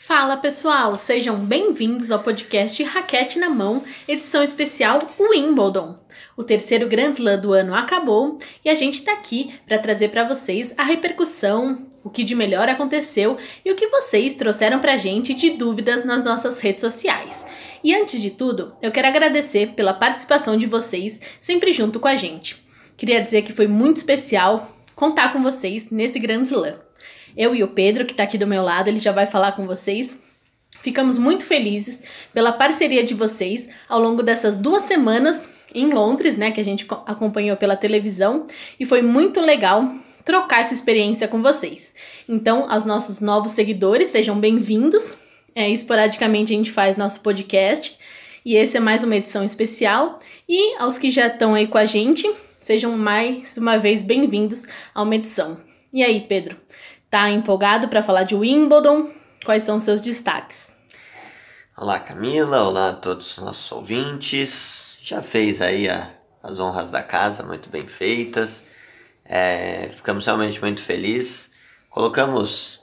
Fala pessoal, sejam bem-vindos ao podcast Raquete na Mão, edição especial Wimbledon. O terceiro Grand Slam do ano acabou e a gente está aqui para trazer para vocês a repercussão, o que de melhor aconteceu e o que vocês trouxeram para a gente de dúvidas nas nossas redes sociais. E antes de tudo, eu quero agradecer pela participação de vocês sempre junto com a gente. Queria dizer que foi muito especial contar com vocês nesse Grand Slam. Eu e o Pedro, que está aqui do meu lado, ele já vai falar com vocês. Ficamos muito felizes pela parceria de vocês ao longo dessas duas semanas em Londres, né, que a gente acompanhou pela televisão, e foi muito legal trocar essa experiência com vocês. Então, aos nossos novos seguidores, sejam bem-vindos. É, esporadicamente a gente faz nosso podcast e esse é mais uma edição especial. E aos que já estão aí com a gente, sejam mais uma vez bem-vindos a uma edição. E aí, Pedro, tá empolgado para falar de Wimbledon? Quais são seus destaques? Olá, Camila. Olá a todos os nossos ouvintes. Já fez aí a, as honras da casa, muito bem feitas. É, ficamos realmente muito felizes. Colocamos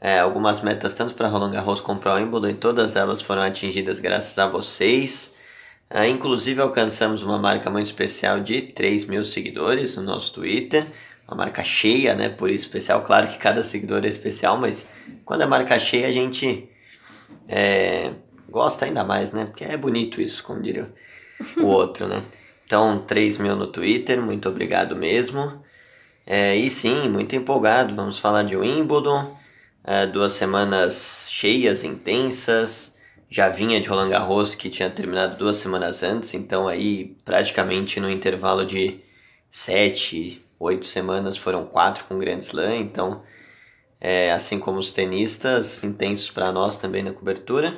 é, algumas metas tanto para Roland Garros como para Wimbledon e todas elas foram atingidas graças a vocês. É, inclusive alcançamos uma marca muito especial de 3 mil seguidores no nosso Twitter marca cheia, né? Por isso especial. Claro que cada seguidor é especial, mas quando é marca cheia a gente é, gosta ainda mais, né? Porque é bonito isso, como diria o outro, né? Então, 3 mil no Twitter, muito obrigado mesmo. É, e sim, muito empolgado. Vamos falar de Wimbledon. É, duas semanas cheias, intensas. Já vinha de Roland Garros, que tinha terminado duas semanas antes, então aí praticamente no intervalo de sete, oito semanas foram quatro com Grand Slam, então, é, assim como os tenistas, intensos para nós também na cobertura,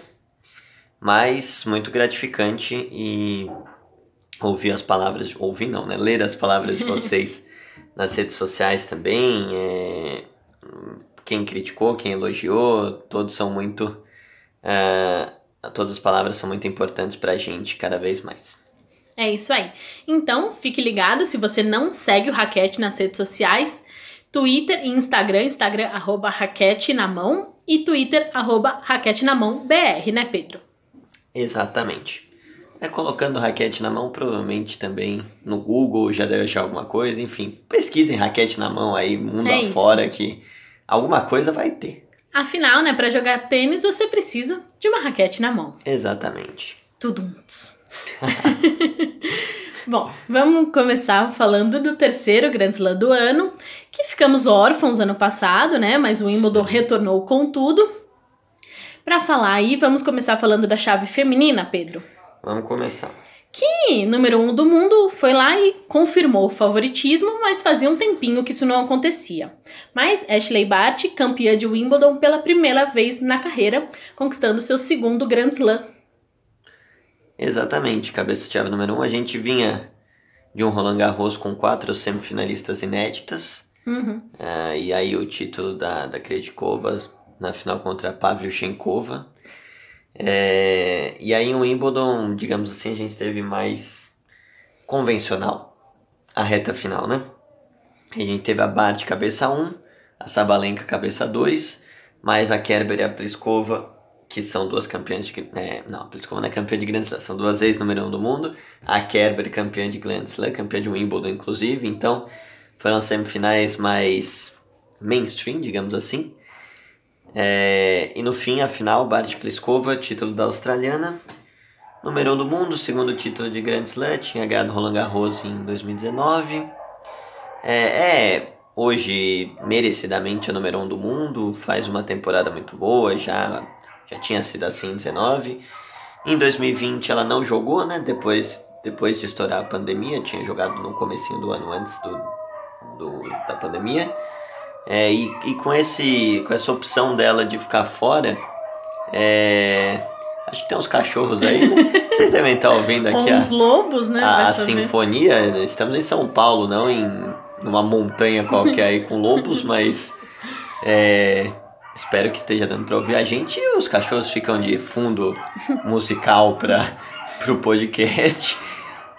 mas muito gratificante e ouvir as palavras, ouvir não, né? Ler as palavras de vocês nas redes sociais também, é, quem criticou, quem elogiou, todos são muito, é, todas as palavras são muito importantes para a gente cada vez mais. É isso aí. Então, fique ligado se você não segue o Raquete nas redes sociais, Twitter e Instagram, Instagram arroba raquete na mão e Twitter arroba raquete na mão BR, né Pedro? Exatamente. É colocando raquete na mão, provavelmente também no Google já deve achar alguma coisa, enfim, pesquisem raquete na mão aí, mundo é afora isso. que alguma coisa vai ter. Afinal, né, para jogar tênis você precisa de uma raquete na mão. Exatamente. Tudo. Bom, vamos começar falando do terceiro Grand Slam do ano, que ficamos órfãos ano passado, né? Mas o Wimbledon retornou com tudo. Para falar aí, vamos começar falando da chave feminina, Pedro. Vamos começar. Que número um do mundo foi lá e confirmou o favoritismo, mas fazia um tempinho que isso não acontecia. Mas Ashley Barty, campeã de Wimbledon pela primeira vez na carreira, conquistando seu segundo Grand Slam Exatamente, cabeça-chave número um. A gente vinha de um Roland Garros com quatro semifinalistas inéditas. Uhum. Uh, e aí o título da, da Krejcikova na final contra a Pavlyuchenkova. É, e aí o Wimbledon, digamos assim, a gente teve mais convencional a reta final, né? A gente teve a Bart cabeça 1, a Sabalenka cabeça 2, mais a Kerber e a Pliskova que são duas campeãs de. É, não, a Pliskova não é campeã de Grand Slam, são duas ex número um do mundo. A Kerber, campeã de Grand Slam, campeã de Wimbledon, inclusive. Então, foram semifinais mais mainstream, digamos assim. É, e no fim, a final, Bart Pliskova, título da australiana. Número 1 um do mundo, segundo título de Grand Slam, tinha ganhado Roland Garros em 2019. É, é hoje merecidamente a número 1 um do mundo, faz uma temporada muito boa, já já tinha sido assim em 19. Em 2020 ela não jogou, né? Depois, depois de estourar a pandemia, tinha jogado no comecinho do ano antes do, do da pandemia. É, e, e com, esse, com essa opção dela de ficar fora, é, acho que tem uns cachorros aí, né? Vocês devem estar ouvindo aqui Uns a, lobos, né? a, a sinfonia. Estamos em São Paulo, não em numa montanha qualquer aí com lobos, mas é, Espero que esteja dando para ouvir a gente e os cachorros ficam de fundo musical para o podcast.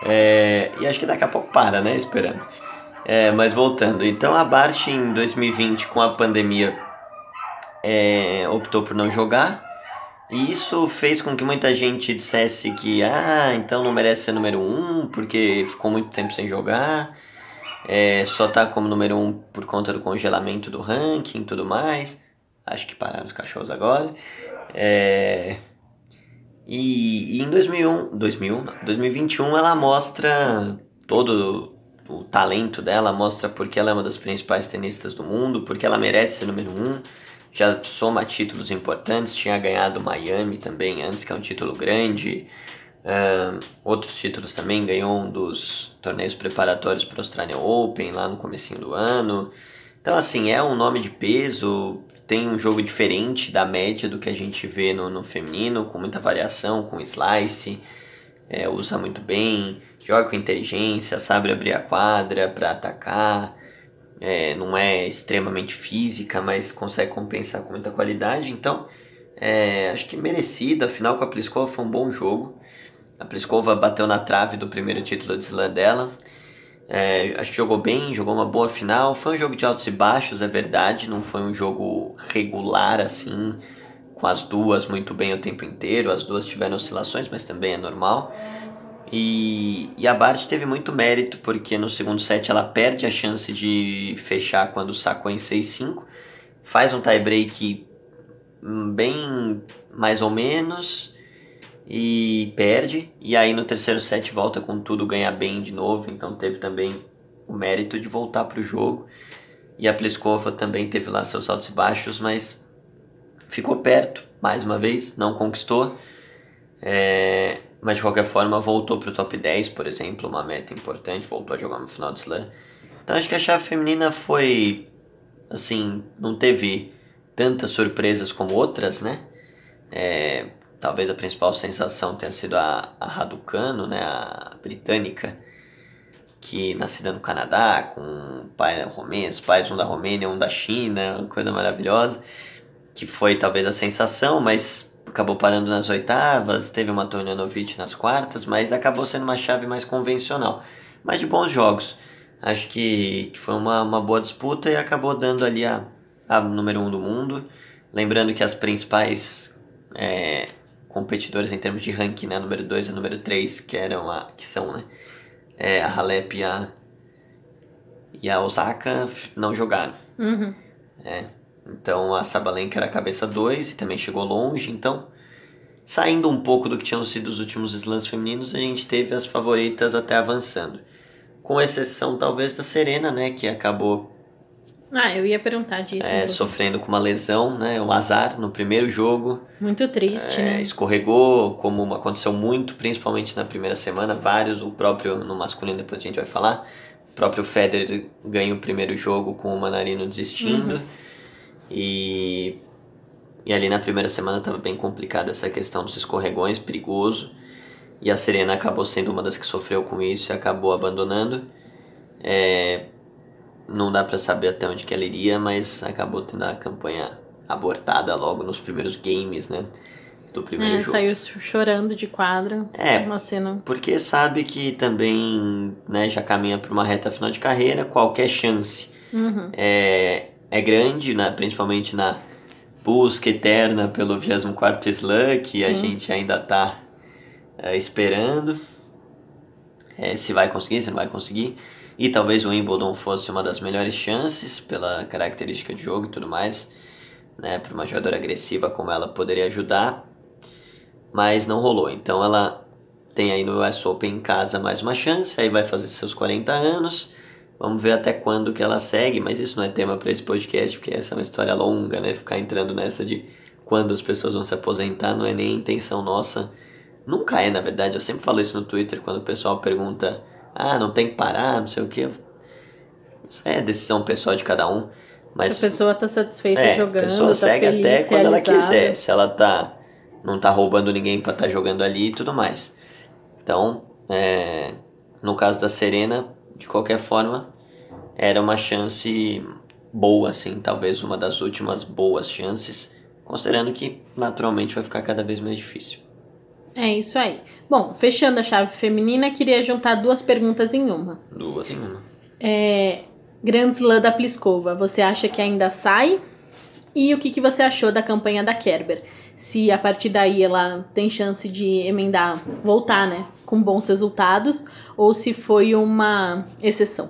É, e acho que daqui a pouco para, né? Esperando. É, mas voltando, então a Bart em 2020 com a pandemia é, optou por não jogar. E isso fez com que muita gente dissesse que, ah, então não merece ser número um porque ficou muito tempo sem jogar. É, só tá como número um por conta do congelamento do ranking e tudo mais. Acho que pararam os cachorros agora. É, e, e em 2001, 2001 não, 2021 ela mostra todo o talento dela, mostra porque ela é uma das principais tenistas do mundo, porque ela merece ser número um, já soma títulos importantes, tinha ganhado Miami também antes, que é um título grande, outros títulos também, ganhou um dos torneios preparatórios para o Australian Open lá no comecinho do ano, então assim, é um nome de peso, tem um jogo diferente da média do que a gente vê no, no feminino, com muita variação, com slice, é, usa muito bem, joga com inteligência, sabe abrir a quadra para atacar, é, não é extremamente física, mas consegue compensar com muita qualidade. Então, é, acho que merecido. Afinal, com a Pliskova foi um bom jogo. A Pliskova bateu na trave do primeiro título de slam dela. É, acho que jogou bem, jogou uma boa final. Foi um jogo de altos e baixos, é verdade. Não foi um jogo regular assim, com as duas muito bem o tempo inteiro. As duas tiveram oscilações, mas também é normal. E, e a Bart teve muito mérito, porque no segundo set ela perde a chance de fechar quando sacou em 6-5. Faz um tie-break bem mais ou menos e perde. E aí no terceiro set volta com tudo, ganha bem de novo. Então teve também o mérito de voltar para o jogo. E a Pliskova também teve lá seus altos e baixos, mas ficou perto mais uma vez, não conquistou. É, mas de qualquer forma voltou para o top 10, por exemplo, uma meta importante, voltou a jogar no final do slam. Então acho que a chave feminina foi assim, não teve tantas surpresas como outras, né? É, talvez a principal sensação tenha sido a, a Raducano, né, a britânica, que nascida no Canadá, com pai romeno, pais um da Romênia, um da China, uma coisa maravilhosa, que foi talvez a sensação, mas acabou parando nas oitavas, teve uma Tomljanovic nas quartas, mas acabou sendo uma chave mais convencional. Mas de bons jogos. Acho que, que foi uma, uma boa disputa e acabou dando ali a, a número um do mundo. Lembrando que as principais é, competidoras em termos de ranking, né, número 2 e número 3, que, eram a, que são né, é, a Halep e a, e a Osaka, não jogaram. Uhum. É, então a Sabalenka era a cabeça 2 e também chegou longe. Então, saindo um pouco do que tinham sido os últimos slams femininos, a gente teve as favoritas até avançando. Com exceção talvez da Serena, né, que acabou ah, eu ia perguntar disso. É, sofrendo com uma lesão, né? Um azar no primeiro jogo. Muito triste, é, né? Escorregou, como aconteceu muito, principalmente na primeira semana. Vários, o próprio, no masculino, depois a gente vai falar. O próprio Federer ganha o primeiro jogo com o Manarino desistindo. Uhum. E, e ali na primeira semana estava bem complicada essa questão dos escorregões, perigoso. E a Serena acabou sendo uma das que sofreu com isso e acabou abandonando. É, não dá para saber até onde que ela iria, mas acabou tendo a campanha abortada logo nos primeiros games, né? Do primeiro é, jogo. Saiu chorando de quadra. É, uma cena. porque sabe que também né, já caminha para uma reta final de carreira, qualquer chance uhum. é, é grande, né? principalmente na busca eterna pelo 24 Slam, que Sim. a gente ainda está é, esperando. É, se vai conseguir, se não vai conseguir. E talvez o Wimbledon fosse uma das melhores chances pela característica de jogo e tudo mais. Né, para uma jogadora agressiva como ela poderia ajudar. Mas não rolou. Então ela tem aí no US Open em casa mais uma chance. Aí vai fazer seus 40 anos Vamos ver até quando que ela segue, mas isso não é tema para esse podcast, porque essa é uma história longa, né? Ficar entrando nessa de quando as pessoas vão se aposentar não é nem intenção nossa. Nunca é, na verdade. Eu sempre falo isso no Twitter quando o pessoal pergunta: ah, não tem que parar, não sei o que. Isso é decisão pessoal de cada um. Mas, Se a pessoa tá satisfeita é, jogando, a pessoa tá segue feliz, até quando realizada. ela quiser. Se ela tá não tá roubando ninguém para estar tá jogando ali e tudo mais. Então, é, no caso da Serena, de qualquer forma, era uma chance boa, assim, talvez uma das últimas boas chances, considerando que naturalmente vai ficar cada vez mais difícil. É isso aí. Bom, fechando a chave feminina, queria juntar duas perguntas em uma. Duas em uma. É, Grand Slam da Pliskova, você acha que ainda sai? E o que, que você achou da campanha da Kerber? Se a partir daí ela tem chance de emendar, voltar, né, com bons resultados, ou se foi uma exceção?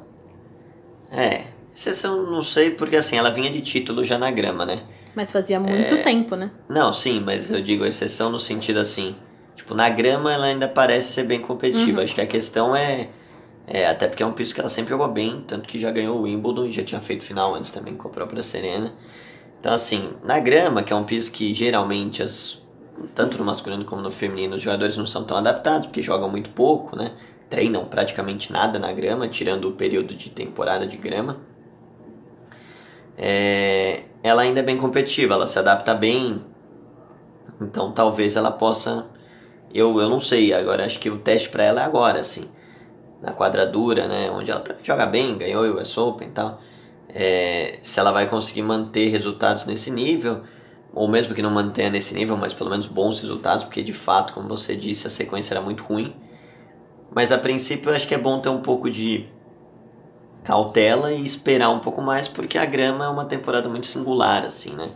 É, exceção não sei, porque assim, ela vinha de título já na grama, né? Mas fazia muito É. tempo, né? Não, sim, mas eu digo exceção no sentido assim, tipo, na grama ela ainda parece ser bem competitiva. Uhum. Acho que a questão é, é, até porque é um piso que ela sempre jogou bem, tanto que já ganhou o Wimbledon e já tinha feito final antes também com a própria Serena. Então assim, na grama, que é um piso que geralmente as tanto no masculino como no feminino, os jogadores não são tão adaptados, porque jogam muito pouco, né? Treinam praticamente nada na grama, tirando o período de temporada de grama. É, ela ainda é bem competitiva, ela se adapta bem, então talvez ela possa. Eu, eu não sei, agora acho que o teste para ela é agora, assim, na quadradura, né? Onde ela joga bem, ganhou o US Open e tal. É, se ela vai conseguir manter resultados nesse nível, ou mesmo que não mantenha nesse nível, mas pelo menos bons resultados, porque de fato, como você disse, a sequência era muito ruim. Mas a princípio eu acho que é bom ter um pouco de cautela e esperar um pouco mais, porque a grama é uma temporada muito singular, assim, né?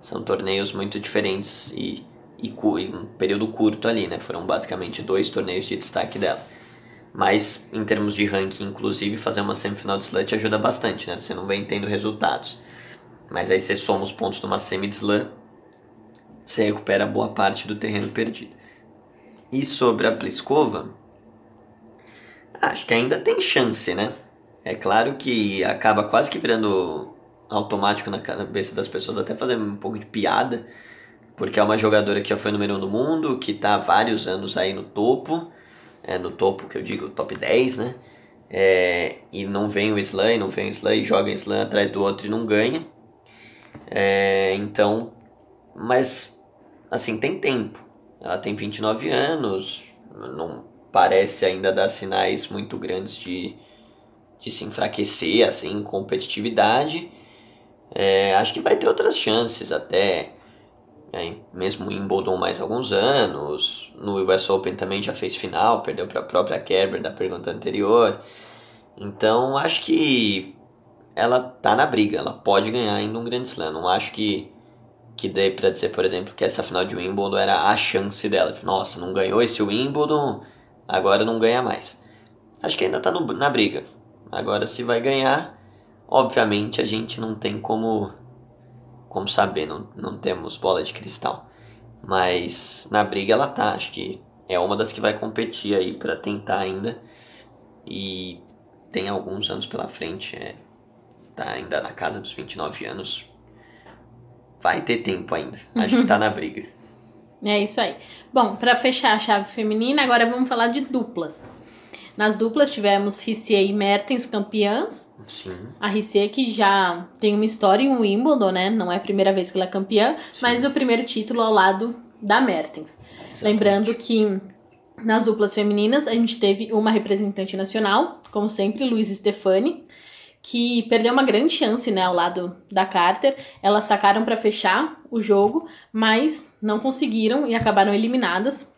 São torneios muito diferentes e, e, cu- e um período curto ali, né? Foram basicamente dois torneios de destaque dela. Mas em termos de ranking, inclusive, fazer uma semifinal de slam te ajuda bastante, né? Você não vem tendo resultados. Mas aí você soma os pontos numa semi de slam, você recupera boa parte do terreno perdido. E sobre a Pliskova, acho que ainda tem chance, né? É claro que acaba quase que virando automático na cabeça das pessoas, até fazendo um pouco de piada, porque é uma jogadora que já foi número 1 um do mundo, que está há vários anos aí no topo, é, no topo que eu digo, top 10, né? É, e não vem o slam, não vem o slam, e joga slam atrás do outro e não ganha. É, então, mas assim, tem tempo. Ela tem 29 anos, não parece ainda dar sinais muito grandes de, de se enfraquecer assim, em competitividade. É, acho que vai ter outras chances até, é, mesmo em Wimbledon mais alguns anos. No US Open também já fez final, perdeu para a própria Kerber da pergunta anterior. Então acho que ela tá na briga, ela pode ganhar ainda um grande slam. Não acho que que dê pra dizer, por exemplo, que essa final de Wimbledon era a chance dela. Tipo, Nossa, não ganhou esse Wimbledon, agora não ganha mais. Acho que ainda tá no- na briga. Agora, se vai ganhar, obviamente a gente não tem como, como saber, não, não temos bola de cristal. Mas na briga ela tá, acho que é uma das que vai competir aí pra tentar ainda. E tem alguns anos pela frente, é, tá ainda na casa dos 29 anos. Vai ter tempo ainda. Acho que tá na briga. É isso aí. Bom, para fechar a chave feminina, agora vamos falar de duplas. Nas duplas tivemos Rissier e Mertens campeãs. Sim. A Rissier que já tem uma história em Wimbledon, né? Não é a primeira vez que ela é campeã, mas o primeiro título ao lado da Mertens. Lembrando que nas duplas femininas a gente teve uma representante nacional, como sempre, Luiz Stefani, que perdeu uma grande chance, né, ao lado da Carter. Elas sacaram para fechar o jogo, mas não conseguiram e acabaram eliminadas.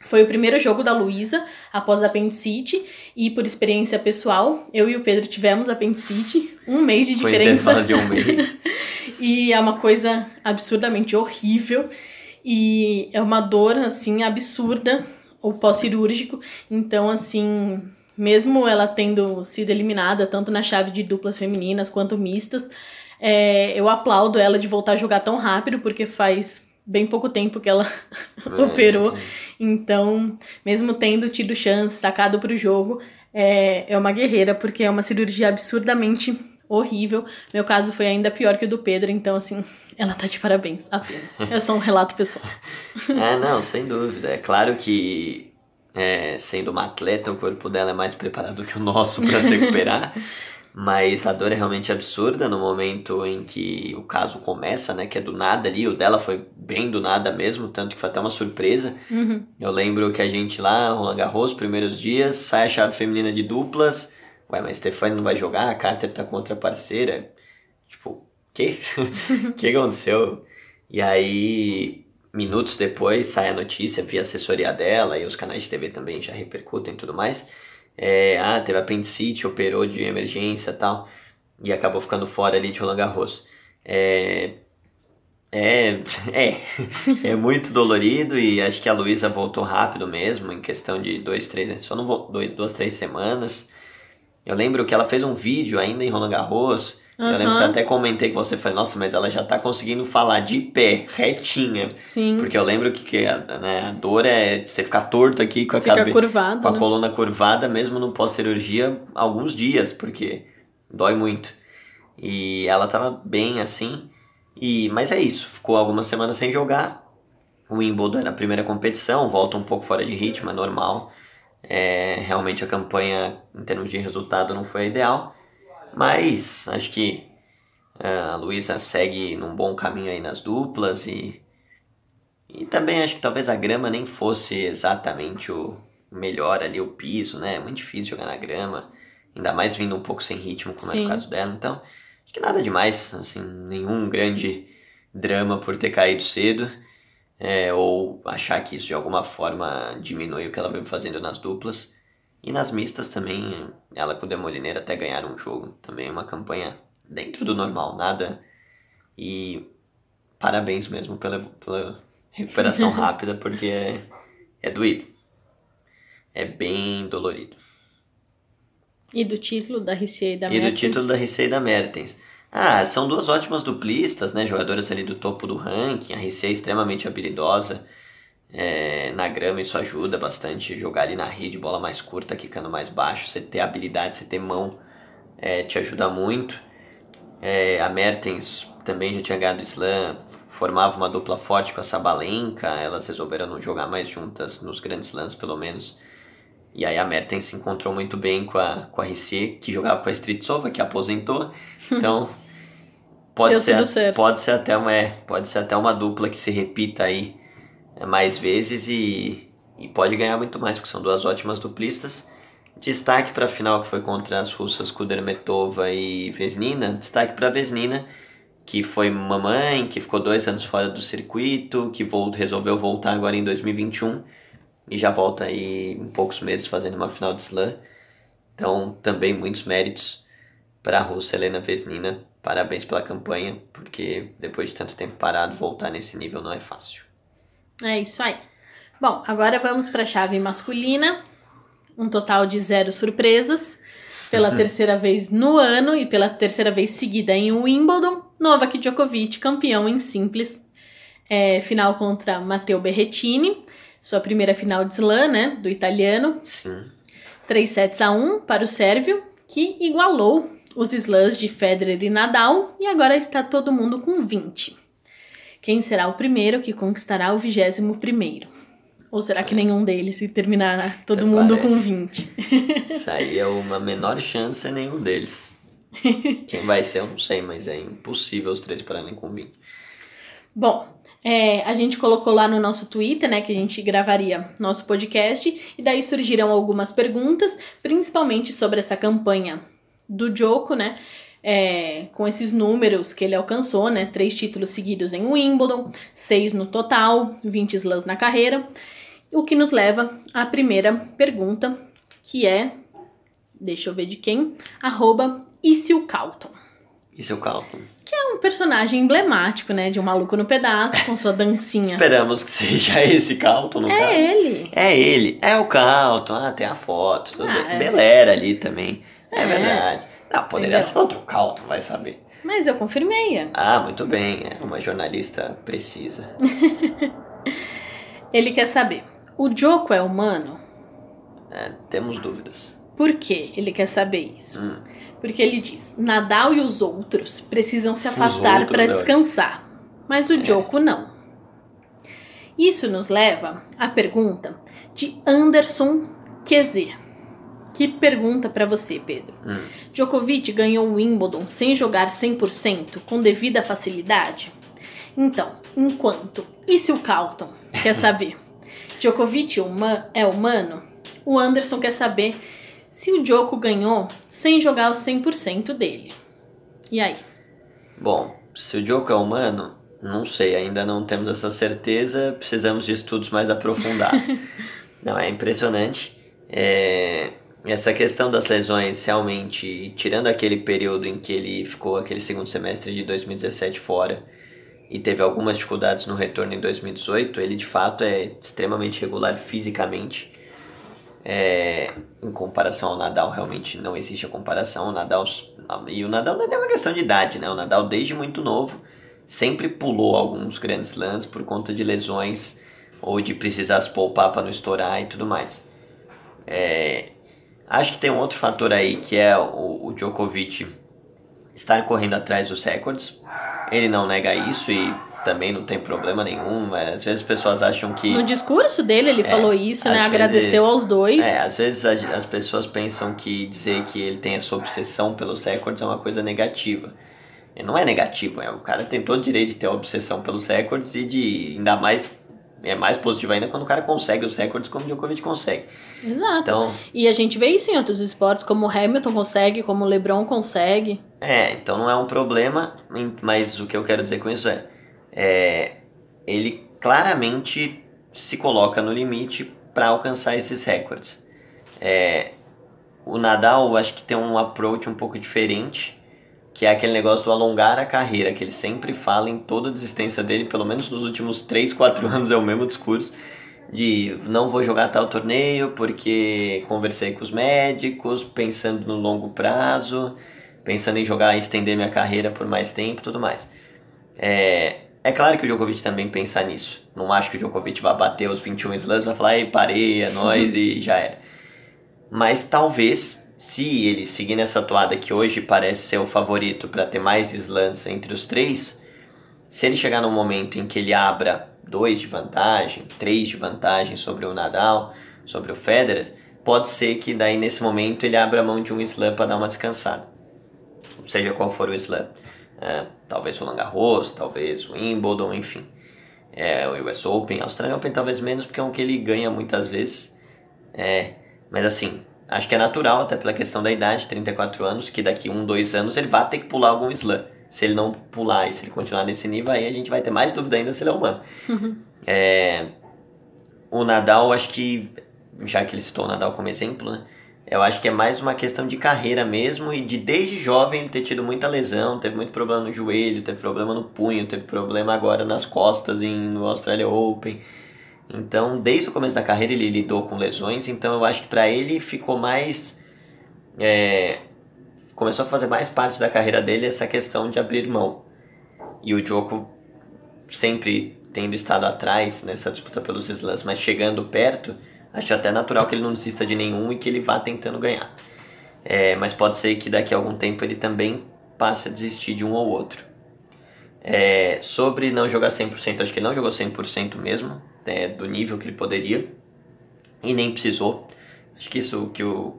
Foi o primeiro jogo da Luísa após a apendicite e por experiência pessoal, eu e o Pedro tivemos apendicite, um mês de Foi diferença. intervalo de um mês. E é uma coisa absurdamente horrível. E é uma dor, assim, absurda, o pós-cirúrgico. Então, assim, mesmo ela tendo sido eliminada, tanto na chave de duplas femininas quanto mistas, é, eu aplaudo ela de voltar a jogar tão rápido, porque faz bem pouco tempo que ela operou. Então, mesmo tendo tido chance, sacado pro jogo, é, é uma guerreira, porque é uma cirurgia absurdamente horrível. Meu caso foi ainda pior que o do Pedro, então, assim, ela tá de parabéns, apenas. É só um relato pessoal. É, não, sem dúvida. É claro que, é, sendo uma atleta, o corpo dela é mais preparado que o nosso para se recuperar. Mas a dor é realmente absurda no momento em que o caso começa, né? Que é do nada ali. O dela foi bem do nada mesmo, tanto que foi até uma surpresa. Uhum. Eu lembro que a gente lá, Roland Garros, primeiros dias, sai a chave feminina de duplas. Ué, mas Stefani não vai jogar, a Carter tá com outra parceira. Tipo, quê? O que aconteceu? E aí, minutos depois, sai a notícia via assessoria dela e os canais de TV também já repercutem e tudo mais. É, ah, teve apendicite, operou de emergência tal. E acabou ficando fora ali de Roland Garros. É, É, é, é muito dolorido e acho que a Luísa voltou rápido mesmo, em questão de dois, três, só não voltou, duas, três semanas. Eu lembro que ela fez um vídeo ainda em Roland Garros, uhum. eu lembro que eu até comentei com você, falei, nossa, mas ela já tá conseguindo falar de pé, retinha. Sim. Porque eu lembro que, que a, né, a dor é você ficar torto aqui com a Fica cabeça, curvado, com a né? coluna curvada, mesmo no pós-cirurgia, alguns dias, porque dói muito. E ela tava bem assim, e, mas é isso, ficou algumas semanas sem jogar. O Wimbledon era a primeira competição, volta um pouco fora de ritmo, é normal. É, realmente a campanha, em termos de resultado, não foi ideal. Mas acho que é, a Luísa segue num bom caminho aí nas duplas e, e também acho que talvez a grama nem fosse exatamente o melhor ali, o piso, né? É muito difícil jogar na grama, ainda mais vindo um pouco sem ritmo, como Sim. é o caso dela. Então, Acho que nada demais, assim, nenhum grande drama por ter caído cedo. É, ou achar que isso de alguma forma diminui o que ela vem fazendo nas duplas. E nas mistas também, ela com o Demolineiro até ganharam um jogo. Também uma campanha dentro do normal, nada. E parabéns mesmo pela, pela recuperação rápida, porque é, é doído. É bem dolorido. E do título da Ricei e da Mertens? E do título da Ricei e da Mertens. Ah, são duas ótimas duplistas, né? Jogadoras ali do topo do ranking. A Ricei é extremamente habilidosa. É, na grama isso ajuda bastante. Jogar ali na rede, bola mais curta, quicando mais baixo. Você ter habilidade, você ter mão, é, te ajuda muito. É, a Mertens também já tinha ganhado slam, formava uma dupla forte com a Sabalenka. Elas resolveram não jogar mais juntas nos grandes slams, pelo menos. E aí a Mertens se encontrou muito bem com a, com a RC, que jogava com a Stritsova, que aposentou. Então, pode, ser, pode, ser até uma, é, pode ser até uma dupla que se repita aí mais vezes e, e pode ganhar muito mais, porque são duas ótimas duplistas. Destaque para a final que foi contra as russas Kudermetova e Vesnina. Destaque para Vesnina, que foi mamãe, que ficou dois anos fora do circuito, que resolveu voltar agora em 2021 e já volta aí em poucos meses fazendo uma final de slam. Então, também muitos méritos para a russa Helena Vesnina. Parabéns pela campanha, porque depois de tanto tempo parado, voltar nesse nível não é fácil. É isso aí. Bom, agora vamos para a chave masculina. Um total de zero surpresas. Pela terceira vez no ano e pela terceira vez seguida em Wimbledon, Novak Djokovic, campeão em simples. É, final contra Matteo Berrettini sua primeira final de slam, né, do italiano. Sim. 3 sets a 1 para o sérvio, que igualou os slams de Federer e Nadal e agora está todo mundo com 20. Quem será o primeiro que conquistará o 21 primeiro? Ou será que nenhum deles se terminará todo Até mundo parece. com 20? Isso aí é uma menor chance é nenhum deles. Quem vai ser eu não sei, mas é impossível os três pararem com 20. Bom, é, a gente colocou lá no nosso Twitter, né, que a gente gravaria nosso podcast, e daí surgiram algumas perguntas, principalmente sobre essa campanha do Joko, né, é, com esses números que ele alcançou, né, três títulos seguidos em Wimbledon, seis no total, 20 slams na carreira, o que nos leva à primeira pergunta, que é, deixa eu ver de quem, arroba Isil Calton. Isil Calton que é um personagem emblemático, né? De um maluco no pedaço com sua dancinha. Esperamos que seja esse Calton, no É caso. ele. É ele. É o Calton. Ah, tem a foto. Ah. É... Belera ali também. É, é. verdade. Não, poderia Entendeu? ser outro Calton, vai saber. Mas eu confirmei. Ah, muito bem. É uma jornalista precisa. ele quer saber: o Joko é humano? É, temos dúvidas. Por que ele quer saber isso? Hum. Porque ele diz: Nadal e os outros precisam se afastar para descansar, mas o Joko é. não. Isso nos leva à pergunta de Anderson QZ, que pergunta para você, Pedro. Hum. Djokovic ganhou o Wimbledon sem jogar 100% com devida facilidade? Então, enquanto e se o Calton quer saber? Djokovic é humano? O Anderson quer saber se o Joko ganhou sem jogar o 100% dele. E aí? Bom, se o Joko é humano, não sei, ainda não temos essa certeza, precisamos de estudos mais aprofundados. não, é impressionante. É, essa questão das lesões, realmente, tirando aquele período em que ele ficou aquele segundo semestre de 2017 fora, e teve algumas dificuldades no retorno em 2018, ele de fato é extremamente regular fisicamente. É, em comparação ao Nadal, realmente não existe a comparação. O Nadal e o Nadal não é uma questão de idade, né? O Nadal desde muito novo sempre pulou alguns grandes lãs por conta de lesões ou de precisar se poupar para não estourar e tudo mais. É, acho que tem um outro fator aí que é o, o Djokovic estar correndo atrás dos recordes. Ele não nega isso e também não tem problema nenhum. Às vezes as pessoas acham que. No discurso dele ele é, falou isso, né? Agradeceu aos dois. É, às vezes as pessoas pensam que dizer que ele tem essa obsessão pelos recordes é uma coisa negativa. E não é negativo, é, o cara tem todo o direito de ter obsessão pelos recordes e de ainda mais é mais positivo ainda quando o cara consegue os recordes como o Djokovic consegue. Exato. Então, e a gente vê isso em outros esportes, como o Hamilton consegue, como o LeBron consegue. É, então não é um problema, mas o que eu quero dizer com isso é, é ele claramente se coloca no limite para alcançar esses recordes. É, o Nadal acho que tem um approach um pouco diferente que é aquele negócio do alongar a carreira, que ele sempre fala em toda a desistência dele, pelo menos nos últimos 3, 4 anos é o mesmo discurso, de não vou jogar tal torneio porque conversei com os médicos, pensando no longo prazo, pensando em jogar, estender minha carreira por mais tempo e tudo mais. É, é claro que o Djokovic também pensa nisso. Não acho que o Djokovic vai bater os 21 slams, vai falar, ei, parei, é nóis e já era. Mas talvez se ele seguir nessa toada que hoje parece ser o favorito para ter mais slams entre os três, se ele chegar num momento em que ele abra dois de vantagem, três de vantagem sobre o Nadal, sobre o Federer, pode ser que daí nesse momento ele abra mão de um slam para dar uma descansada. Seja qual for o slam. É, talvez o Langarros, talvez o Wimbledon, enfim. É, o US Open, Australian Open talvez menos, porque é um que ele ganha muitas vezes. É, mas assim, Acho que é natural, até pela questão da idade, 34 anos, que daqui um, dois anos ele vai ter que pular algum slam. Se ele não pular e se ele continuar nesse nível, aí a gente vai ter mais dúvida ainda se ele é humano. Uhum. É, o Nadal, acho que, já que ele citou o Nadal como exemplo, né? Eu acho que é mais uma questão de carreira mesmo e de desde jovem ele ter tido muita lesão, teve muito problema no joelho, teve problema no punho, teve problema agora nas costas em, no Australia Open. Então, desde o começo da carreira ele lidou com lesões, então eu acho que para ele ficou mais. É, começou a fazer mais parte da carreira dele essa questão de abrir mão. E o Djoko sempre tendo estado atrás nessa disputa pelos slams, mas chegando perto, acho até natural que ele não desista de nenhum e que ele vá tentando ganhar. É, mas pode ser que daqui a algum tempo ele também passe a desistir de um ou outro. É, sobre não jogar 100%, acho que ele não jogou 100% mesmo né, do nível que ele poderia e nem precisou. Acho que isso que o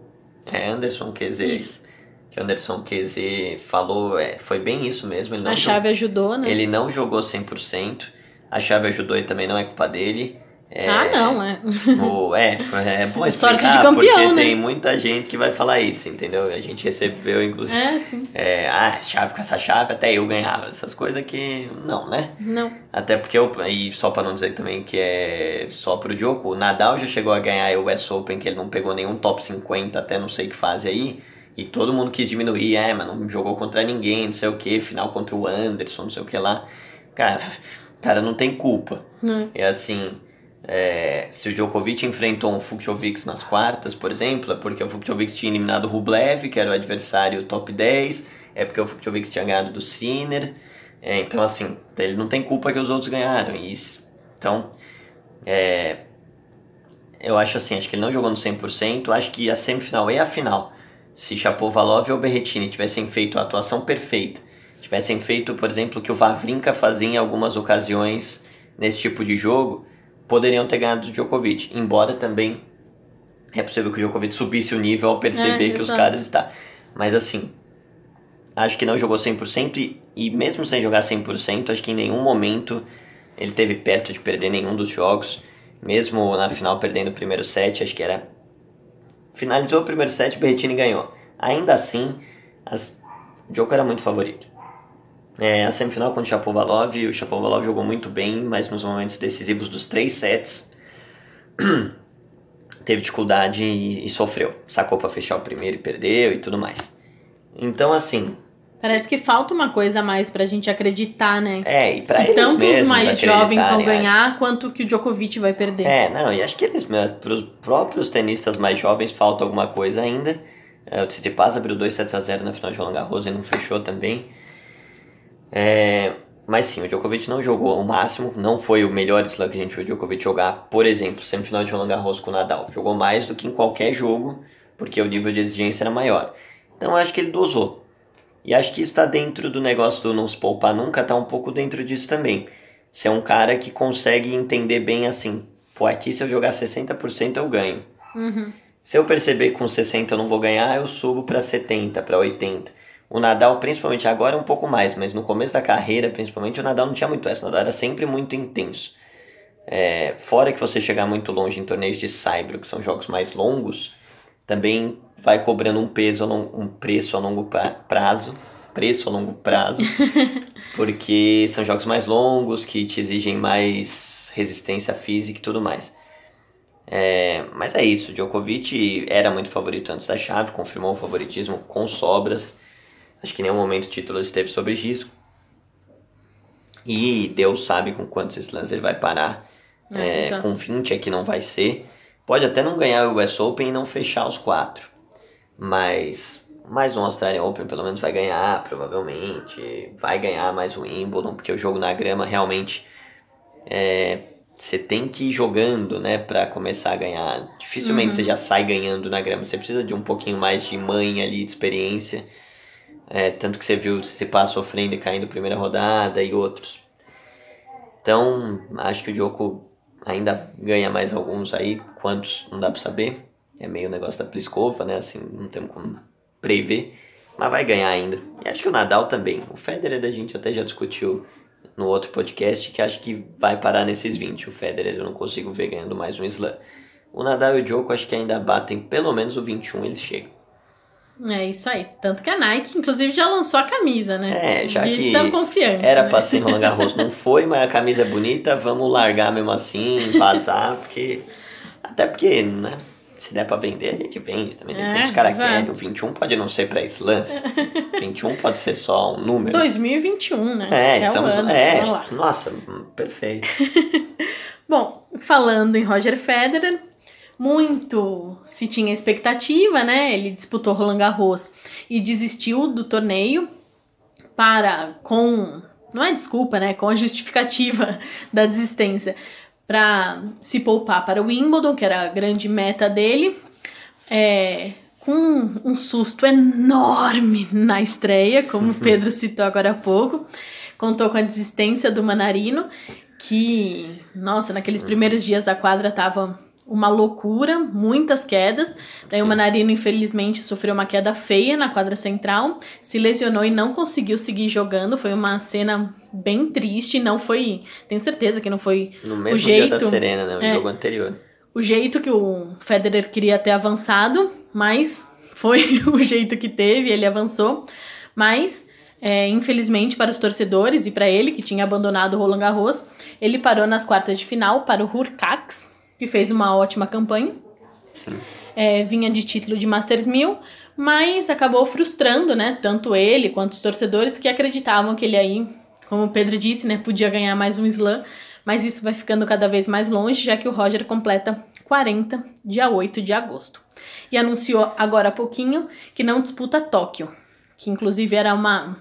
é, Anderson quer dizer isso. que o Anderson QZ falou é, foi bem isso mesmo. a chave jogou, ajudou, né? Ele não jogou 100%. A chave ajudou e também não é culpa dele. É, ah, não, é. O, é, é bom explicar, Sorte de campeão, porque né? tem muita gente que vai falar isso, entendeu? A gente recebeu, inclusive, é, sim. É, ah, chave com essa chave, até eu ganhava. Essas coisas que, não, né? Não. Até porque, eu, e só pra não dizer também que é só pro Djoko, o Nadal já chegou a ganhar o US Open, que ele não pegou nenhum top 50 até não sei que fase aí, e todo mundo quis diminuir, é, mas não jogou contra ninguém, não sei o que, final contra o Anderson, não sei o que lá. Cara, cara não tem culpa. Hum. É assim é, se o Djokovic enfrentou um Fucsovics nas quartas, por exemplo, é porque o Fucsovics tinha eliminado o Rublev, que era o adversário top 10, é porque o Fucsovics tinha ganhado do Sinner. É, então, assim, ele não tem culpa que os outros ganharam. Isso. Então, é, eu acho assim, acho que ele não jogou no 100%, acho que a semifinal e a final, se Chapovalov ou Berrettini tivessem feito a atuação perfeita, tivessem feito, por exemplo, o que o Vavrinka fazia em algumas ocasiões nesse tipo de jogo, poderiam ter ganhado do Djokovic. Embora também é possível que o Djokovic subisse o nível ao perceber é, que os caras estão. Mas assim, acho que não jogou 100% e, e mesmo sem jogar 100%, acho que em nenhum momento ele teve perto de perder nenhum dos jogos. Mesmo na final perdendo o primeiro set, acho que era. Finalizou o primeiro set, Berrettini ganhou. Ainda assim, as... o Djoko era muito favorito. É, a semifinal contra o Chapovalov, o Chapovalov jogou muito bem, mas nos momentos decisivos dos três sets teve dificuldade e, e sofreu. Sacou para fechar o primeiro e perdeu e tudo mais. Então, assim, Parece que falta uma coisa a mais pra gente acreditar, né? É, e pra que eles tanto os mais jovens vão ganhar, acho. quanto que o Djokovic vai perder. É, não, e acho que eles mesmos, pros próprios tenistas mais jovens falta alguma coisa ainda. É, o Tsitsipas abriu 2 sets a 0 na final de Roland Garros e não fechou também. É, mas sim, o Djokovic não jogou o máximo, não foi o melhor slam que a gente viu o Djokovic jogar, por exemplo, semifinal de Roland Garros com o Nadal. Jogou mais do que em qualquer jogo, porque o nível de exigência era maior. Então eu acho que ele dosou. E acho que está dentro do negócio do não se poupar nunca, tá um pouco dentro disso também. Você é um cara que consegue entender bem assim, pô, aqui se eu jogar 60% eu ganho. Uhum. Se eu perceber que com 60 eu não vou ganhar, eu subo para 70, para 80. O Nadal, principalmente agora, um pouco mais, mas no começo da carreira, principalmente, o Nadal não tinha muito essa. O Nadal era sempre muito intenso. É, fora que você chegar muito longe em torneios de Saibro, que são jogos mais longos, também vai cobrando um peso, um preço a longo pra- prazo, preço a longo prazo, porque são jogos mais longos que te exigem mais resistência física e tudo mais. É, mas é isso, Djokovic era muito favorito antes da chave, confirmou o favoritismo com sobras. Acho que em nenhum momento o título esteve sob risco. E Deus sabe com quantos slams ele vai parar. É, É, com 20 é que não vai ser. Pode até não ganhar o US Open e não fechar os quatro. Mas mais um Australian Open pelo menos vai ganhar, provavelmente. Vai ganhar mais um Wimbledon, porque o jogo na grama realmente é, você tem que ir jogando, né, para começar a ganhar. Dificilmente Uhum. você já sai ganhando na grama. Você precisa de um pouquinho mais de manha ali, de experiência. É, tanto que você viu se passa sofrendo e caindo primeira rodada e outros. Então, acho que o Djoko ainda ganha mais alguns aí, quantos não dá pra saber. É meio o negócio da Pliskova, né? Assim, não tem como prever, mas vai ganhar ainda. E acho que o Nadal também. O Federer a gente até já discutiu no outro podcast que acho que vai parar nesses 20. O Federer eu não consigo ver ganhando mais um slam. O Nadal e o Djoko acho que ainda batem pelo menos o 21, eles chegam. É isso aí. Tanto que a Nike, inclusive, já lançou a camisa, né? É, já De que tão confiante. Era né? pra ser Roland Garros, não foi, mas a camisa é bonita, vamos largar mesmo assim, vazar, porque. Até porque, né? Se der pra vender, a gente vende também. É, É, os caras querem. O 21 pode não ser pra slams. 21 pode ser só um número. 2021, né? É, o estamos. ano. é, nossa, perfeito. Bom, falando em Roger Federer, muito se tinha expectativa, né? Ele disputou Roland Garros e desistiu do torneio para com não é desculpa, né? Com a justificativa da desistência para se poupar para o Wimbledon, que era a grande meta dele, é, com um susto enorme na estreia, como o Pedro citou agora há pouco. Contou com a desistência do Manarino, que, nossa, naqueles primeiros dias a quadra tava uma loucura, muitas quedas. Daí o Sim. Manarino, infelizmente, sofreu uma queda feia na quadra central, se lesionou e não conseguiu seguir jogando. Foi uma cena bem triste, não foi, tenho certeza que não foi No mesmo jeito- dia da Serena, né? O é. jogo anterior. o jeito que o Federer queria ter avançado, mas foi o jeito que teve, ele avançou. Mas, é, infelizmente, para os torcedores e para ele, que tinha abandonado o Roland Garros, ele parou nas quartas de final para o Hurkacz, que fez uma ótima campanha. É, vinha de título de Masters 1000, mas acabou frustrando, né? Tanto ele quanto os torcedores que acreditavam que ele aí, como o Pedro disse, né? Podia ganhar mais um slam, mas isso vai ficando cada vez mais longe, já que o Roger completa 40, dia 8 de agosto. E anunciou agora há pouquinho que não disputa Tóquio, que inclusive era uma.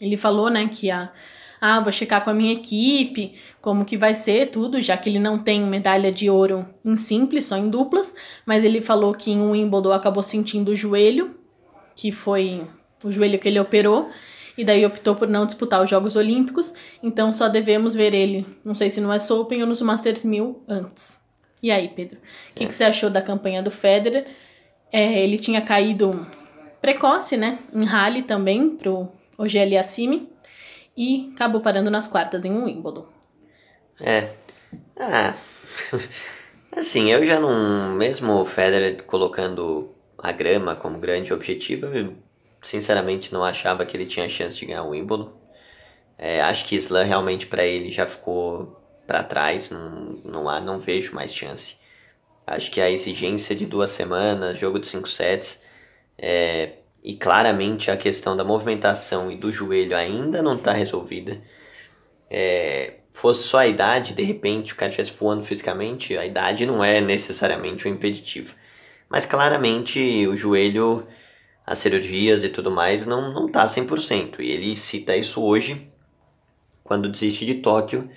Ele falou, né, que a. Ah, vou checar com a minha equipe como que vai ser tudo, já que ele não tem medalha de ouro em simples, só em duplas, mas ele falou que em Wimbledon acabou sentindo o joelho, que foi o joelho que ele operou, e daí optou por não disputar os Jogos Olímpicos, então só devemos ver ele, não sei se no US Open ou nos Masters 1000 antes. E aí, Pedro, o que, que você achou da campanha do Federer? É, ele tinha caído precoce, né, em rally também, pro OGL Assimi, e acabou parando nas quartas em Wimbledon. É. Ah. Assim, eu já não. Mesmo o Federer colocando a grama como grande objetivo, eu sinceramente não achava que ele tinha chance de ganhar o Wimbledon. É, acho que Slam realmente para ele já ficou para trás, não, não, há, não vejo mais chance. Acho que a exigência de duas semanas, jogo de cinco sets, é, e claramente a questão da movimentação e do joelho ainda não está resolvida. É, fosse só a idade, de repente o cara estivesse voando fisicamente, a idade não é necessariamente um impeditivo. Mas claramente o joelho, as cirurgias e tudo mais não, não tá 100%. E ele cita isso hoje, quando desiste de Tóquio,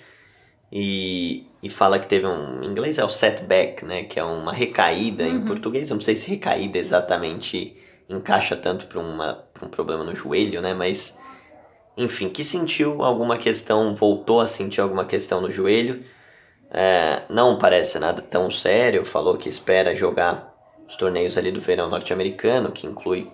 e, e fala que teve um. Em inglês é o setback, né? Que é uma recaída. Uhum. Em português, eu não sei se recaída exatamente encaixa tanto para um problema no joelho, né? Mas enfim, que sentiu alguma questão, voltou a sentir alguma questão no joelho. É, não parece nada tão sério, falou que espera jogar os torneios ali do verão norte-americano, que inclui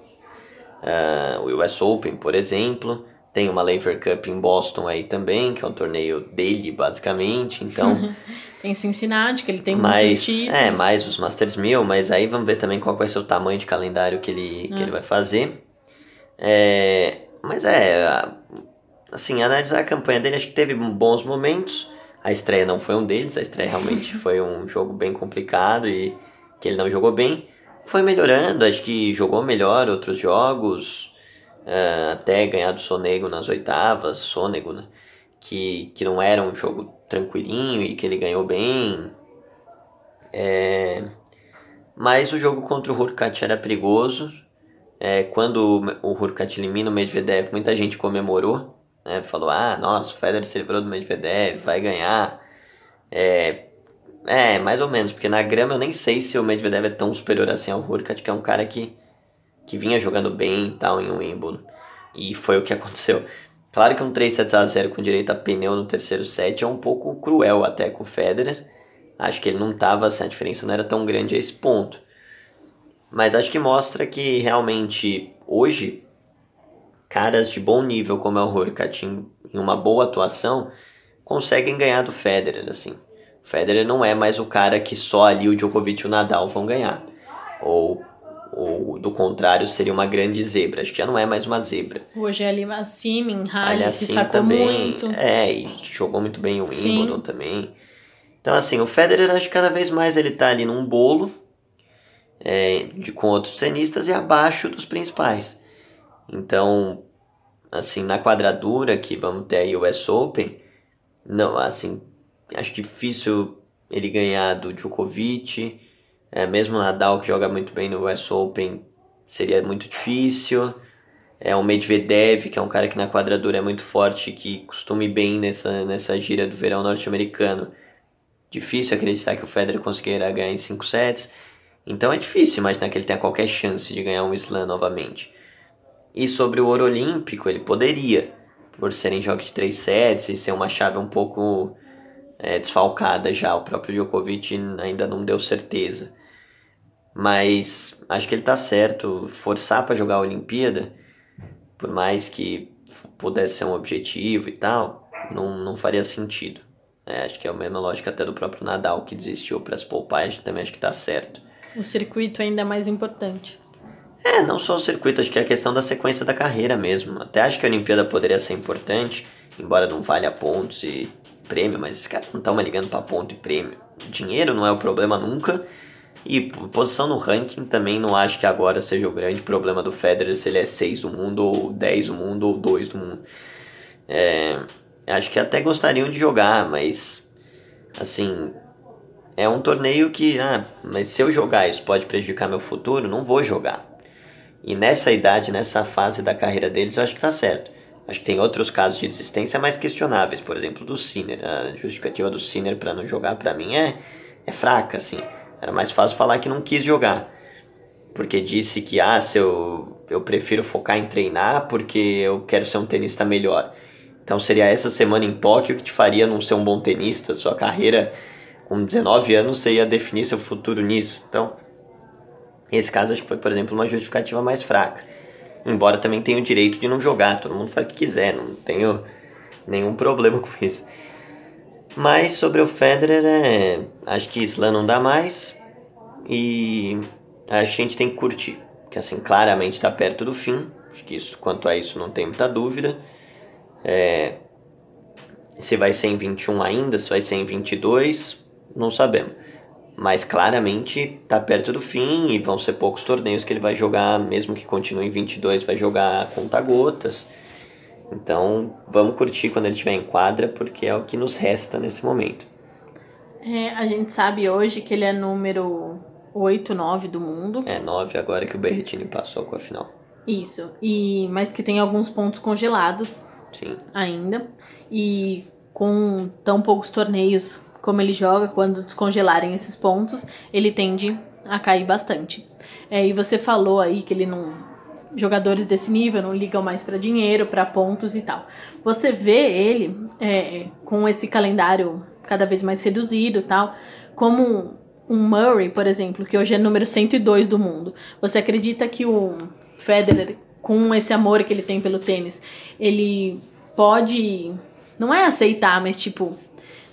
uh, o US Open, por exemplo. Tem uma Lever Cup em Boston aí também, que é um torneio dele, basicamente, então... tem Cincinnati, que ele tem mais, muitos títulos. É, mais os Masters 1000, mas aí vamos ver também qual vai ser o tamanho de calendário que ele, que ele vai fazer. É, mas é, assim, analisar a campanha dele, acho que teve bons momentos. A estreia não foi um deles, a estreia realmente foi um jogo bem complicado e que ele não jogou bem. Foi melhorando, acho que jogou melhor outros jogos, uh, até ganhar do Sonego nas oitavas, Sonego, né? Que, que não era um jogo tranquilinho e que ele ganhou bem. É... Mas o jogo contra o Hurkacz era perigoso, é, quando o Hurkacz elimina o Medvedev, muita gente comemorou, né? Falou, ah, nossa, o Federer se livrou do Medvedev, vai ganhar. É, é, mais ou menos, porque na grama eu nem sei se o Medvedev é tão superior assim ao Hurkacz, que é um cara que, que vinha jogando bem e tal em Wimbledon. E foi o que aconteceu. Claro que um 3 sets a 0 com direito a pneu no terceiro set é um pouco cruel até com o Federer. Acho que ele não tava, assim, a diferença não era tão grande a esse ponto. Mas acho que mostra que realmente hoje caras de bom nível como é o Hurkacz em uma boa atuação conseguem ganhar do Federer assim. O Federer não é mais o cara que só ali o Djokovic e o Nadal vão ganhar. Ou do contrário seria uma grande zebra. Acho que já não é mais uma zebra. Hoje é ali Massim em Rally, que sacou também, muito. É, e jogou muito bem o Wimbledon também. Então assim, o Federer acho que cada vez mais ele tá ali num bolo é, de, com outros tenistas e abaixo dos principais. Então, assim, na quadradura que vamos ter aí o US Open, não, assim, acho difícil ele ganhar do Djokovic, é, mesmo o Nadal que joga muito bem no US Open seria muito difícil. É o Medvedev, que é um cara que na quadradura é muito forte, que costuma bem nessa, nessa gira do verão norte-americano. Difícil acreditar que o Federer conseguirá ganhar em 5 sets. Então é difícil imaginar que ele tenha qualquer chance de ganhar um slam novamente. E sobre o ouro olímpico, ele poderia, por serem jogos de três sets e ser uma chave um pouco é, desfalcada já. O próprio Djokovic ainda não deu certeza. Mas acho que ele tá certo. Forçar para jogar a Olimpíada, por mais que pudesse ser um objetivo e tal, não, não faria sentido. É, acho que é a mesma lógica até do próprio Nadal que desistiu para as poupar, também acho que tá certo o circuito ainda é mais importante. É, não só o circuito, acho que é a questão da sequência da carreira mesmo. Até acho que a Olimpíada poderia ser importante, embora não valha pontos e prêmio, mas esses caras não estão mais ligando para ponto e prêmio. Dinheiro não é o problema nunca. E posição no ranking também não acho que agora seja o grande problema do Federer se ele é 6 do mundo, ou 10 do mundo, ou 2 do mundo. É, acho que até gostariam de jogar, mas assim, é um torneio que, ah, mas se eu jogar isso pode prejudicar meu futuro, não vou jogar. E nessa idade, nessa fase da carreira deles, eu acho que tá certo. Acho que tem outros casos de desistência mais questionáveis, por exemplo, do Sinner. A justificativa do Sinner para não jogar, para mim, é, é fraca, assim. Era mais fácil falar que não quis jogar. Porque disse que, ah, se eu, eu prefiro focar em treinar porque eu quero ser um tenista melhor. Então seria essa semana em Tóquio que te faria não ser um bom tenista, sua carreira com 19 anos você ia definir seu futuro nisso. Então, esse caso acho que foi, por exemplo, uma justificativa mais fraca. Embora também tenha o direito de não jogar, todo mundo faz o que quiser, não tenho nenhum problema com isso. Mas sobre o Federer, é, acho que Slam não dá mais e acho que a gente tem que curtir. Que assim, claramente está perto do fim. Acho que isso, quanto a isso, não tem muita dúvida. É, se vai ser em 21 ainda, se vai ser em 22, não sabemos. Mas claramente tá perto do fim e vão ser poucos torneios que ele vai jogar, mesmo que continue em 22, vai jogar a conta gotas. Então vamos curtir quando ele estiver em quadra, porque é o que nos resta nesse momento. É, a gente sabe hoje que ele é número 8, 9 do mundo. É, 9 agora que o Berretini passou com a final. Isso. E mas que tem alguns pontos congelados Sim. ainda. E com tão poucos torneios como ele joga, quando descongelarem esses pontos, ele tende a cair bastante. É, e você falou aí que ele não. Jogadores desse nível não ligam mais para dinheiro, para pontos e tal. Você vê ele é, com esse calendário cada vez mais reduzido tal, como um Murray, por exemplo, que hoje é número 102 do mundo. Você acredita que o Federer, com esse amor que ele tem pelo tênis, ele pode. Não é aceitar, mas tipo.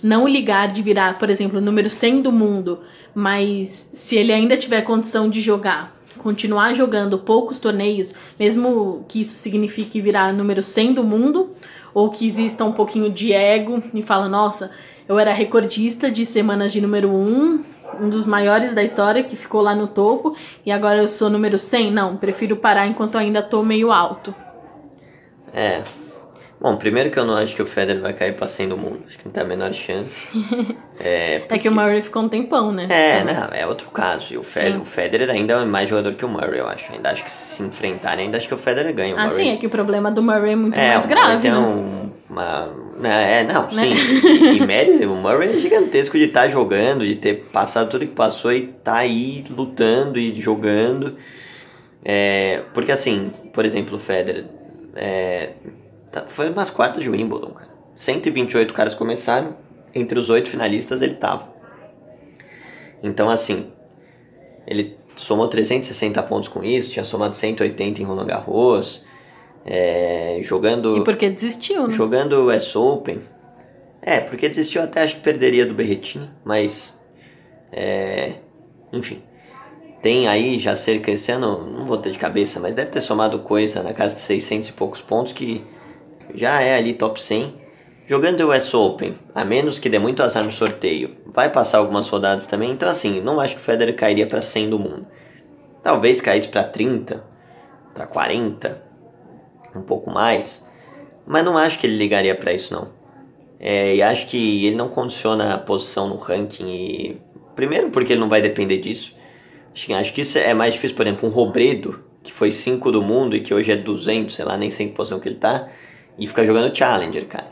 Não ligar de virar, por exemplo, número 100 do mundo, mas se ele ainda tiver condição de jogar, continuar jogando poucos torneios, mesmo que isso signifique virar número 100 do mundo, ou que exista um pouquinho de ego e fala, nossa, eu era recordista de semanas de número 1, um dos maiores da história, que ficou lá no topo, e agora eu sou número 100? Não, prefiro parar enquanto ainda tô meio alto. É. Bom, primeiro que eu não acho que o Federer vai cair pra 100 do mundo. Acho que não tem a menor chance. É, É que o Murray ficou um tempão, né? É, Então, né? É outro caso. E o, o Federer ainda é mais jogador que o Murray, eu acho. Ainda acho que se enfrentarem, ainda acho que o Federer ganha. O Ah, Murray, sim, é que o problema do Murray é muito é, mais grave, tem né? um- uma, né, É, não, sim. Né? E, e mérito, o Murray é gigantesco de estar jogando, de ter passado tudo que passou e tá aí lutando e jogando. É, porque assim, por exemplo, o Federer é, tá- foi umas quartas de Wimbledon, cara. 128 caras começaram, entre os oito finalistas ele tava. Então assim, ele somou 360 pontos com isso, tinha somado 180 em Roland Garros, é, jogando E porque desistiu, né? jogando o US Open. É, porque desistiu até acho que perderia do Berretini, mas é, enfim. Tem aí já cerca esse ano, não vou ter de cabeça, mas deve ter somado coisa na casa de 600 e poucos pontos que já é ali top 100. Jogando o US Open, a menos que dê muito azar no sorteio, vai passar algumas rodadas também. Então assim, não acho que o Federer cairia para 100 do mundo. Talvez caísse para 30, para 40, um pouco mais, mas não acho que ele ligaria para isso não. É, e acho que ele não condiciona a posição no ranking e primeiro porque ele não vai depender disso. Acho que, acho que isso é mais difícil, por exemplo, um Robredo, que foi 5 do mundo e que hoje é 200, sei lá, nem sei em que posição que ele tá, e fica jogando Challenger, cara.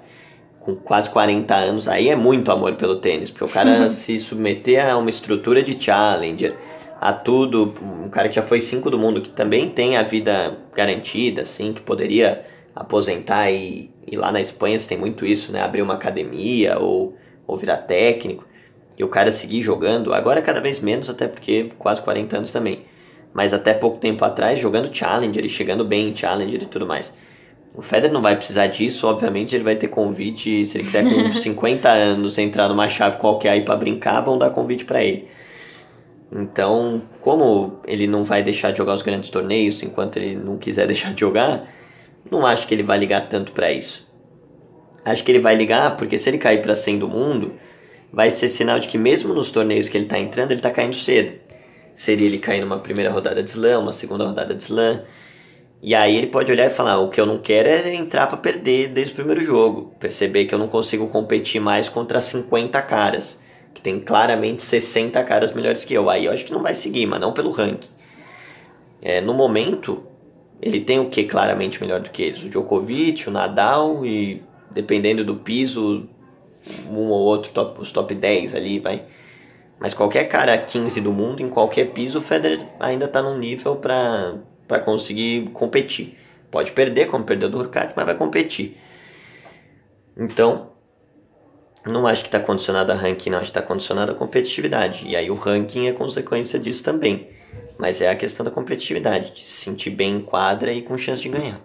Com quase 40 anos, aí é muito amor pelo tênis, porque o cara se submeter a uma estrutura de Challenger, a tudo, um cara que já foi 5 do mundo, que também tem a vida garantida, assim, que poderia aposentar e, e lá na Espanha você tem muito isso, né? Abrir uma academia ou, ou virar técnico e o cara seguir jogando, agora cada vez menos, até porque quase 40 anos também. Mas até pouco tempo atrás, jogando Challenger e chegando bem em Challenger e tudo mais. O Federer não vai precisar disso, obviamente ele vai ter convite, se ele quiser com 50 anos entrar numa chave qualquer aí para brincar, vão dar convite para ele. Então, como ele não vai deixar de jogar os grandes torneios enquanto ele não quiser deixar de jogar, não acho que ele vai ligar tanto para isso. Acho que ele vai ligar porque se ele cair para 100 do mundo, vai ser sinal de que mesmo nos torneios que ele tá entrando, ele tá caindo cedo. Seria ele cair numa primeira rodada de slam, uma segunda rodada de slam. E aí ele pode olhar e falar: o que eu não quero é entrar para perder desde o primeiro jogo. Perceber que eu não consigo competir mais contra 50 caras, que tem claramente 60 caras melhores que eu. Aí eu acho que não vai seguir, mas não pelo ranking. É, no momento, ele tem o que claramente melhor do que eles? O Djokovic, o Nadal e dependendo do piso, um ou outro, top, os top 10 ali, vai. Mas qualquer cara 15 do mundo, em qualquer piso, o Federer ainda tá num nível para para conseguir competir. Pode perder, como perdeu do Hurkacz, mas vai competir. Então, não acho que está condicionado a ranking, não acho que está condicionado a competitividade. E aí o ranking é consequência disso também. Mas é a questão da competitividade, de se sentir bem em quadra e com chance de ganhar.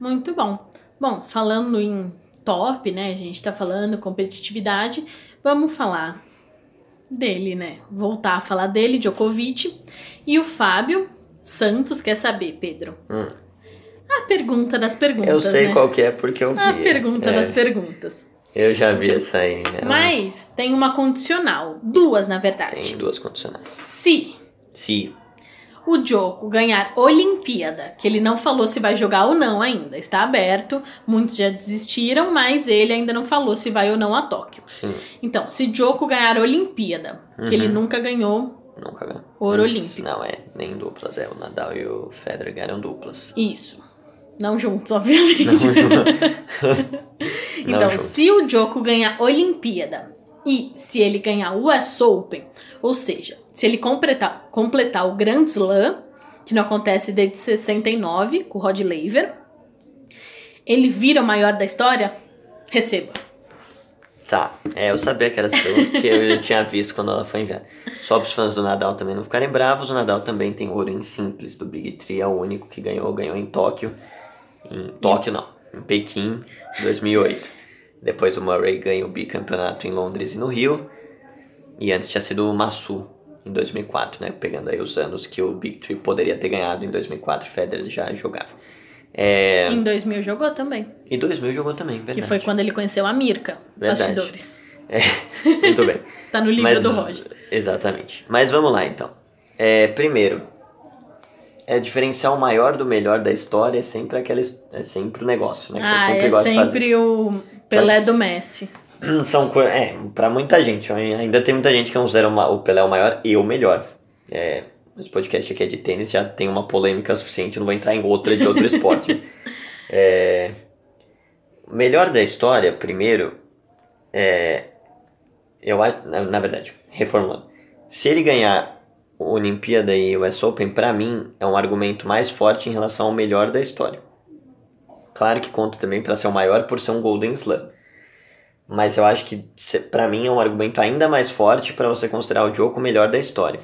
Muito bom. Bom, falando em top, né? A gente tá falando competitividade. Vamos falar dele, né? Voltar a falar dele, Djokovic. E o Fábio Santos quer saber, Pedro. Hum. A pergunta das perguntas, Eu sei né? qual que é porque eu vi. A pergunta é. das perguntas. Eu já vi essa aí. Ela Mas tem uma condicional. Duas, na verdade. Tem duas condicionais. Se Se. o Joko ganhar Olimpíada, que ele não falou se vai jogar ou não ainda, está aberto. Muitos já desistiram, mas ele ainda não falou se vai ou não a Tóquio. Sim. Então, se Joko ganhar Olimpíada, que ele Uhum. nunca ganhou Nunca ganhou. Ouro Mas olímpico. Não é, nem duplas. É, o Nadal e o Federer ganharam duplas. isso. Não juntos, obviamente. Não, Ju. Então, juntos. se o Joko ganhar Olimpíada e se ele ganhar o US Open, ou seja, se ele completar, completar o Grand Slam, que não acontece desde 69 com o Rod Laver, ele vira o maior da história? Receba. Tá, é, eu sabia que era seu, porque eu já tinha visto quando ela foi enviada. Só para os fãs do Nadal também não ficarem bravos, o Nadal também tem ouro em simples do Big Three, é o único que ganhou, ganhou em Tóquio. Em Tóquio não, em Pequim, 2008. Depois o Murray ganha o bicampeonato em Londres e no Rio. E antes tinha sido o Massu, em 2004, né? Pegando aí os anos que o Big Three poderia ter ganhado em 2004, Federer já jogava. É, Em 2000 jogou também, e 2000 jogou também, verdade. que foi quando ele conheceu a Mirka, Verdade. bastidores. É, muito bem. Tá no livro Mas- do Roger. Exatamente. Mas vamos lá então. É, primeiro, é diferenciar o maior do melhor da história é sempre aquela é sempre o negócio, né? Ah, sempre é gosto de fazer. sempre o Pelé do Messi. São é, pra muita gente, ainda tem muita gente que considera o Pelé o maior e o melhor. É, esse podcast aqui é de tênis, já tem uma polêmica suficiente, não vou entrar em outra de outro esporte. É, o melhor da história, primeiro, é, eu acho, na, na verdade, reformulando, se ele ganhar Olimpíada e o US Open, pra mim, é um argumento mais forte em relação ao melhor da história. Claro que conta também pra ser o maior por ser um Golden Slam. Mas eu acho que, pra mim, é um argumento ainda mais forte pra você considerar o Djoko o melhor da história.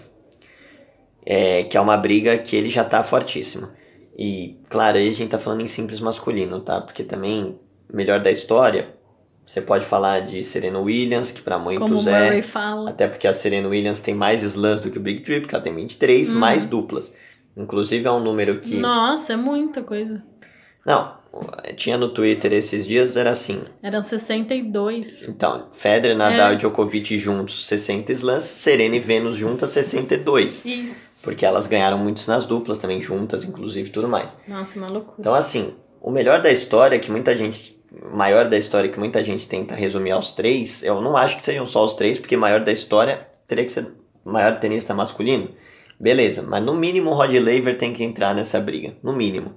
É, que é uma briga que ele já tá fortíssimo. E, claro, aí a gente tá falando em simples masculino, tá? Porque também, melhor da história, você pode falar de Serena Williams, que Como o muitos é... Murray fala. Até porque a Serena Williams tem mais slams do que o Big Three, porque ela tem 23, Uhum. mais duplas. Inclusive é um número que... Nossa, é muita coisa. Não, tinha no Twitter esses dias, era assim... Eram 62. Então, Federer, Nadal É. e Djokovic juntos 60 slams, Serena e Venus juntas 62. Isso. Porque elas ganharam muitos nas duplas também, juntas, inclusive, tudo mais. Nossa, uma loucura. Então, assim, o melhor da história que muita gente. Maior da história que muita gente tenta resumir aos três, eu não acho que sejam só os três, porque maior da história teria que ser maior tenista masculino. Beleza, mas no mínimo o Rod Laver tem que entrar nessa briga. No mínimo.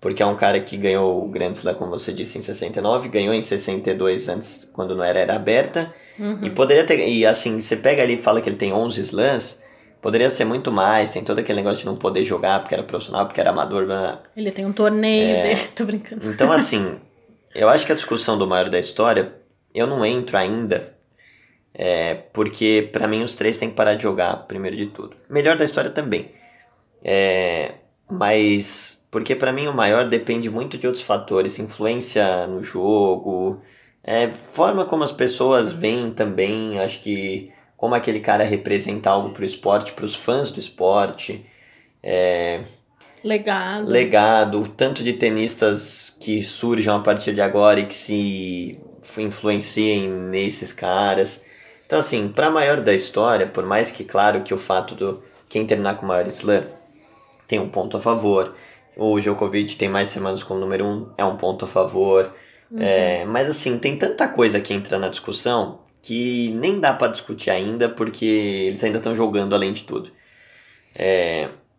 Porque é um cara que ganhou o Grand Slam, como você disse, em 69, ganhou em 62 antes, quando não era era aberta. Uhum. E poderia ter. E assim, você pega ali e fala que ele tem 11 slams, poderia ser muito mais. Tem todo aquele negócio de não poder jogar porque era profissional, porque era amador. blá. Ele tem um torneio É. dele. Tô brincando. Então, assim, eu acho que a discussão do maior da história, eu não entro ainda, é, porque pra mim os três têm que parar de jogar, primeiro de tudo. Melhor da história também. É, mas, porque pra mim o maior depende muito de outros fatores, influência no jogo, é, forma como as pessoas veem também, acho que como aquele cara representa algo pro esporte, pros fãs do esporte. É, Legado. legado, o tanto de tenistas que surjam a partir de agora e que se influenciem nesses caras. Então, assim, para maior da história, por mais que, claro, que o fato do quem terminar com o maior slam tem um ponto a favor, o Djokovic tem mais semanas como número um, é um ponto a favor. É, mas, assim, tem tanta coisa que entra na discussão que nem dá para discutir ainda, porque eles ainda estão jogando além de tudo.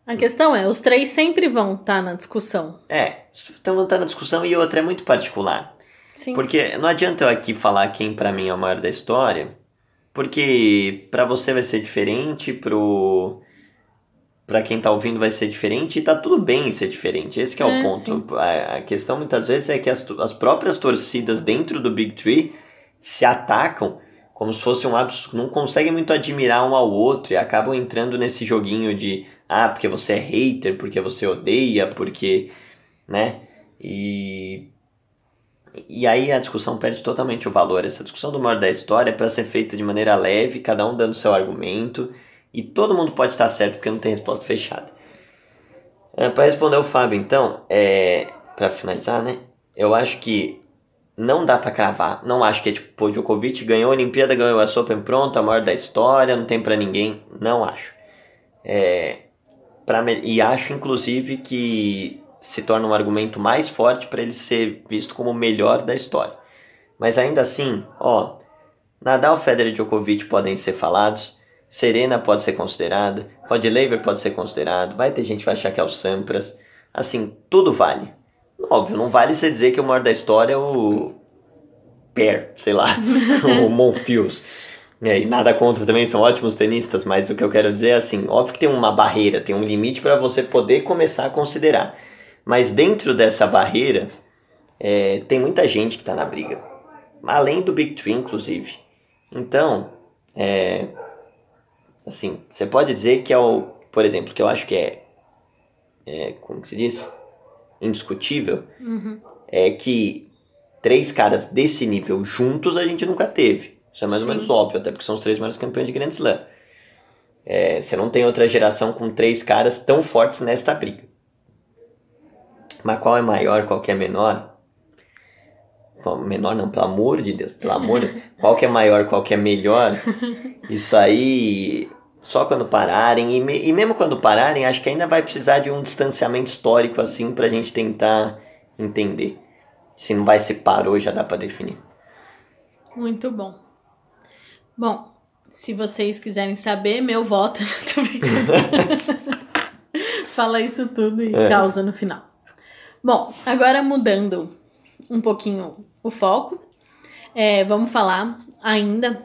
A questão é, os três sempre vão estar na discussão. É, estão tá na discussão e outra é muito particular. Sim. Porque não adianta eu aqui falar quem pra mim é o maior da história, porque pra você vai ser diferente, pro para quem tá ouvindo vai ser diferente e tá tudo bem ser diferente. Esse que é, É, o ponto. A, a questão muitas vezes é que as, as próprias torcidas dentro do Big Tree se atacam como se fosse um absurdo, não conseguem muito admirar um ao outro e acabam entrando nesse joguinho de ah, porque você é hater, porque você odeia, porque, né? E e aí a discussão perde totalmente o valor. Essa discussão do maior da história é para ser feita de maneira leve, cada um dando seu argumento, e todo mundo pode estar certo porque não tem resposta fechada. É, para responder o Fábio, então, é, para finalizar, né? Eu acho que não dá para cravar. Não acho que é tipo, pô, Djokovic ganhou a Olimpíada, ganhou a Open pronto, a maior da história, não tem para ninguém. Não acho. É, pra, e acho, inclusive, que se torna um argumento mais forte para ele ser visto como o melhor da história. Mas ainda assim, ó, Nadal, Federer e Djokovic podem ser falados, Serena pode ser considerada, Rod Laver pode ser considerado, vai ter gente que vai achar que é o Sampras. Assim, tudo vale. Óbvio, não vale você dizer que o maior da história é o Per, sei lá, o Monfils. É, e nada contra também, são ótimos tenistas, mas o que eu quero dizer é assim, óbvio que tem uma barreira, tem um limite para você poder começar a considerar. Mas dentro dessa barreira, é, tem muita gente que está na briga. Além do Big Three, inclusive. Então, é, assim, você pode dizer que é o, por exemplo, que eu acho que é, é como que se diz? Indiscutível, Uhum. é que três caras desse nível juntos a gente nunca teve. Isso é mais Sim. ou menos óbvio, até porque são os três maiores campeões de Grand Slam. É, você não tem outra geração com três caras tão fortes nesta briga. Mas qual é maior, qual que é menor? Qual, menor não, pelo amor de Deus, pelo amor de Qual que é maior, qual que é melhor? Isso aí, só quando pararem, e, me- e mesmo quando pararem, acho que ainda vai precisar de um distanciamento histórico assim pra gente tentar entender. Se não vai se parou, já dá pra definir. Muito bom. Bom, se vocês quiserem saber, meu voto. Tô brincando. Fala isso tudo e É. causa no final. Bom, agora mudando um pouquinho o foco, é, vamos falar ainda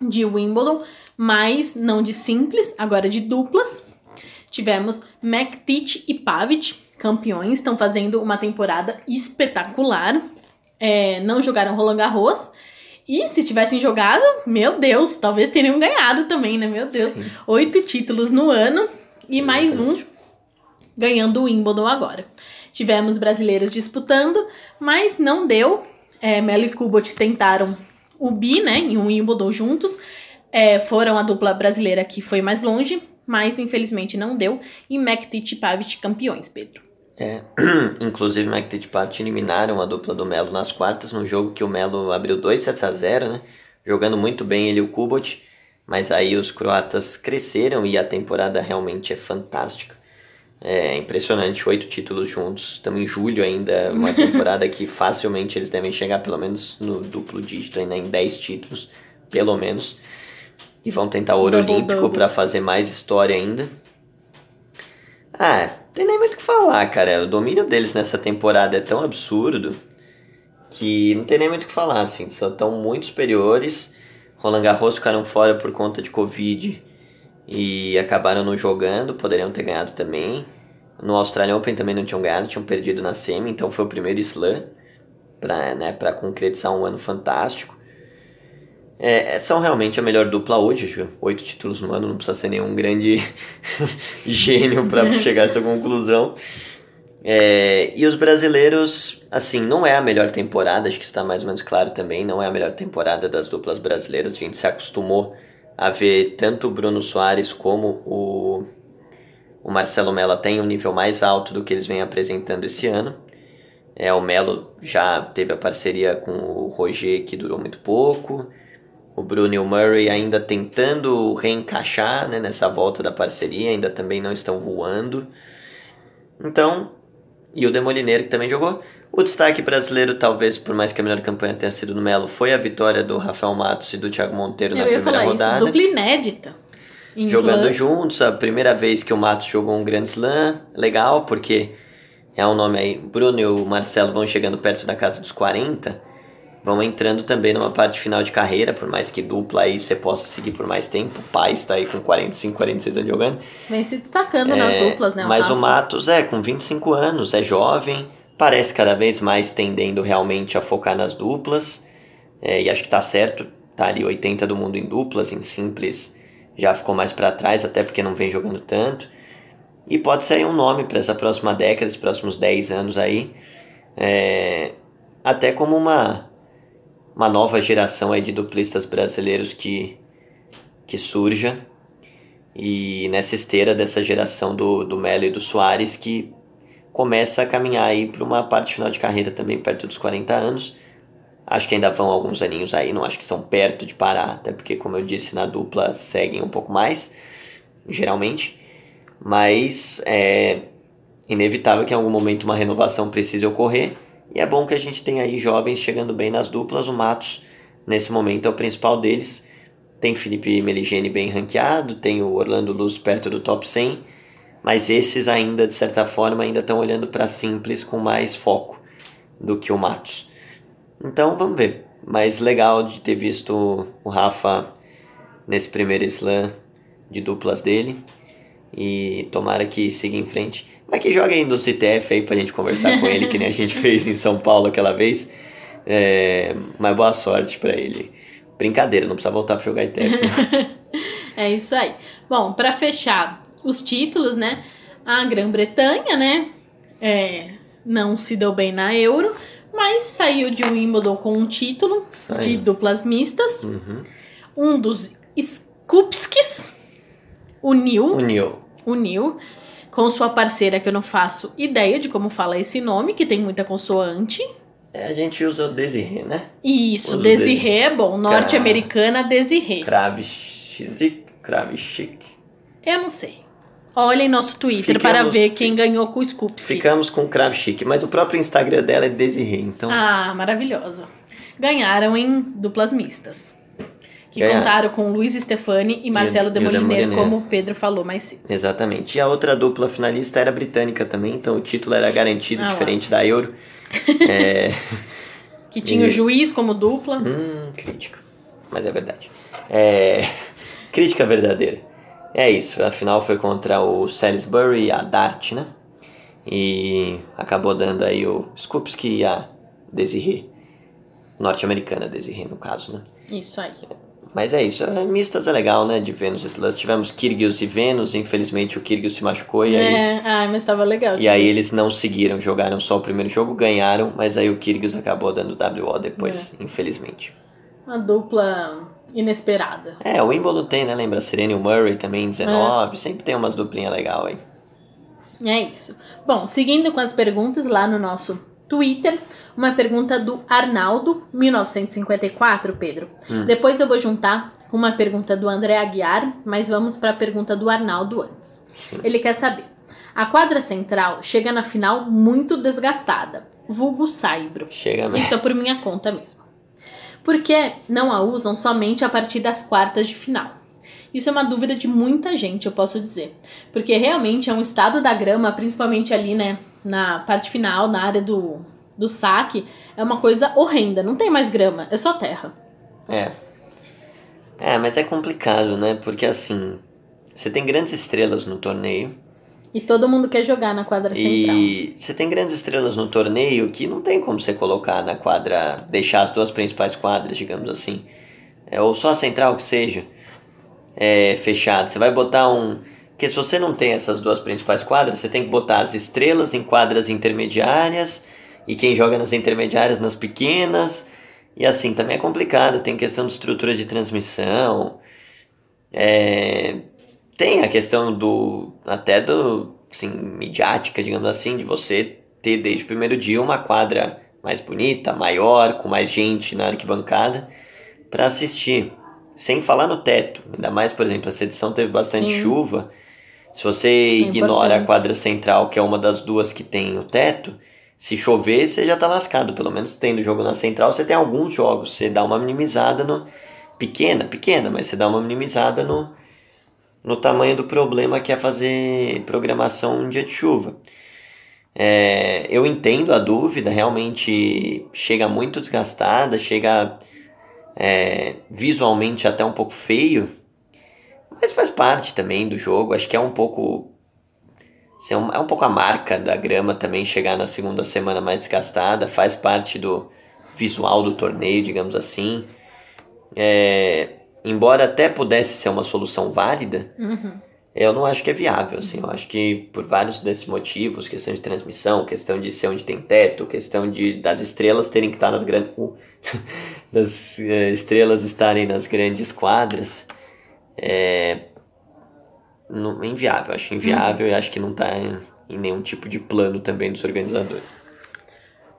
de Wimbledon, mas não de simples, agora de duplas. Tivemos Mektic e Pavic, campeões, estão fazendo uma temporada espetacular. É, não jogaram Roland Garros. E se tivessem jogado, meu Deus, talvez teriam ganhado também, né? Meu Deus. Oito títulos no ano e mais um ganhando o Wimbledon agora. Tivemos brasileiros disputando, mas não deu. É, Melo e Kubot tentaram o bi, né? Em um Wimbledon juntos. É, foram a dupla brasileira que foi mais longe, mas infelizmente não deu. E Mektic e Pavic campeões, Pedro. É, inclusive Mike Fittipaldi eliminaram a dupla do Melo nas quartas, num jogo que o Melo abriu 2 sets a 0, né? Jogando muito bem ele e o Kubot, mas aí os croatas cresceram e a temporada realmente é fantástica. É impressionante, oito títulos juntos, estamos em julho ainda, uma temporada que facilmente eles devem chegar pelo menos no duplo dígito, ainda em 10 títulos, pelo menos. E vão tentar ouro Double, olímpico para fazer mais história ainda. Ah, tem nem muito o que falar, cara. O domínio deles nessa temporada é tão absurdo que não tem nem muito o que falar, assim. São tão muito superiores. Roland Garros ficaram fora por conta de Covid e acabaram não jogando, poderiam ter ganhado também. No Australian Open também não tinham ganhado, tinham perdido na semi, então foi o primeiro slam para né, pra concretizar um ano fantástico. É, são realmente a melhor dupla hoje? Oito títulos no ano, não precisa ser nenhum grande gênio para chegar a essa conclusão. É, e os brasileiros, assim, não é a melhor temporada, acho que está mais ou menos claro também, não é a melhor temporada das duplas brasileiras. A gente se acostumou a ver tanto o Bruno Soares como o, o Marcelo Mello tem um nível mais alto do que eles vêm apresentando esse ano. É, o Melo já teve a parceria com o Roger, que durou muito pouco. O Bruno e o Murray ainda tentando reencaixar né, nessa volta da parceria, ainda também não estão voando. Então, e o Demolineiro que também jogou. O destaque brasileiro, talvez, por mais que a melhor campanha tenha sido no Melo, foi a vitória do Rafael Matos e do Thiago Monteiro na Eu ia primeira rodada. isso, dupla inédita. Jogando slams. juntos, a primeira vez que o Matos jogou um Grand Slam, legal, porque é um nome aí, Bruno e o Marcelo vão chegando perto da casa dos 40, vão entrando também numa parte final de carreira, por mais que dupla aí você possa seguir por mais tempo, o pai está aí com 45, 46 anos jogando, Vem se destacando nas duplas, né? É, mas o Rafa? Matos é com 25 anos, é jovem, parece cada vez mais tendendo realmente a focar nas duplas. é, e acho que tá certo, tá ali 80 do mundo em duplas, em simples já ficou mais para trás, até porque não vem jogando tanto. E pode sair um nome para essa próxima década, esses próximos 10 anos aí, é, até como uma, uma nova geração aí de duplistas brasileiros que, que surja. E nessa esteira dessa geração do, do Melo e do Soares que começa a caminhar aí para uma parte final de carreira também perto dos 40 anos. Acho que ainda vão alguns aninhos aí, não acho que são perto de parar, até porque, como eu disse, na dupla seguem um pouco mais, geralmente. Mas é inevitável que em algum momento uma renovação precise ocorrer. E é bom que a gente tenha aí jovens chegando bem nas duplas. O Matos, nesse momento, é o principal deles. Tem Felipe Meligeni bem ranqueado, tem o Orlando Luz perto do top 100, mas esses ainda, de certa forma, ainda estão olhando para simples com mais foco do que o Matos. Então vamos ver. Mas legal de ter visto o Rafa nesse primeiro slam de duplas dele. E tomara que siga em frente. Vai que joga ainda no CTF aí pra gente conversar com ele, que nem a gente fez em São Paulo aquela vez. É, mas boa sorte para ele. Brincadeira, não precisa voltar pra jogar ITF. é isso aí. Bom, para fechar os títulos, né? A Grã-Bretanha, né? É, não se deu bem na Euro, mas saiu de Wimbledon com um título de duplas mistas. Uhum. Um dos Skupskis uniu. Uniu. Uniu. Com sua parceira, que eu não faço ideia de como fala esse nome, que tem muita consoante. É, a gente usa o Desirê, né? Isso, Desirê é bom. Norte-americana, Desirê. Kravchik, Kravchik. Eu não sei. Olhem nosso Twitter Ficamos, para ver quem ganhou com o Skupski. Ficamos com o Kravchik, mas o próprio Instagram dela é Desirê, então... Ah, maravilhosa. Ganharam em duplas mistas. Que Ganharam. contaram com Luiz Stefani e Marcelo Demoliner, como o Pedro falou mais cedo. Exatamente. E a outra dupla finalista era britânica também, então o título era garantido, ah, diferente lá. da Euro. É... que tinha e... o juiz como dupla. Hum, crítica. Mas é verdade. É... Crítica verdadeira. É isso, a final foi contra o Salisbury e a Dart, né? E acabou dando aí o Skupski e a Desirê. Norte-americana Desirê, no caso, né? Isso aí. Mas é isso, é, mistas é legal, né, de Vênus esse lance. Tivemos Kyrgios e Vênus, infelizmente o Kyrgios se machucou e é, aí... ah, mas estava legal. E aí eles não seguiram, jogaram só o primeiro jogo, ganharam, mas aí o Kyrgios acabou dando WO depois, é. infelizmente. Uma dupla inesperada. É, o Wimbledon tem, né, lembra? Serena e o Murray também, 19, é. sempre tem umas duplinhas legal aí. É isso. Bom, seguindo com as perguntas lá no nosso Twitter, uma pergunta do Arnaldo, 1954, Pedro. Hum. Depois eu vou juntar com uma pergunta do André Aguiar, mas vamos para a pergunta do Arnaldo antes. Ele quer saber: a quadra central chega na final muito desgastada, vulgo saibro. Chega mesmo. Isso é por minha conta mesmo. Por que não a usam somente a partir das quartas de final? Isso é uma dúvida de muita gente, eu posso dizer. Porque realmente é um estado da grama, principalmente ali, né, na parte final, na área do, do saque, é uma coisa horrenda. Não tem mais grama, é só terra. É. É, mas é complicado, né? Porque assim, você tem grandes estrelas no torneio. E todo mundo quer jogar na quadra central. E você tem grandes estrelas no torneio que não tem como você colocar na quadra, deixar as duas principais quadras, digamos assim. É, ou só a central que seja é, fechada. Você vai botar um porque se você não tem essas duas principais quadras, você tem que botar as estrelas em quadras intermediárias e quem joga nas intermediárias nas pequenas. E assim, também é complicado, tem questão de estrutura de transmissão. É, tem a questão do. até do. assim, midiática, digamos assim, de você ter desde o primeiro dia uma quadra mais bonita, maior, com mais gente na arquibancada para assistir. Sem falar no teto. Ainda mais, por exemplo, essa edição teve bastante Sim. chuva. Se você é ignora importante. a quadra central, que é uma das duas que tem o teto, se chover, você já tá lascado. Pelo menos tendo jogo na central, você tem alguns jogos. Você dá uma minimizada no. Pequena, pequena, mas você dá uma minimizada no, no tamanho do problema que é fazer programação em dia de chuva. É, eu entendo a dúvida, realmente chega muito desgastada, chega é, visualmente até um pouco feio mas faz parte também do jogo. Acho que é um pouco. É um, é um pouco a marca da grama também chegar na segunda semana mais desgastada. Faz parte do visual do torneio, digamos assim. É, embora até pudesse ser uma solução válida, uhum. eu não acho que é viável. Assim, eu acho que por vários desses motivos, questão de transmissão, questão de ser onde tem teto, questão de das estrelas terem que estar nas grandes. das uh, estrelas estarem nas grandes quadras é não, inviável. Acho inviável uhum. e acho que não está em, em nenhum tipo de plano também dos organizadores.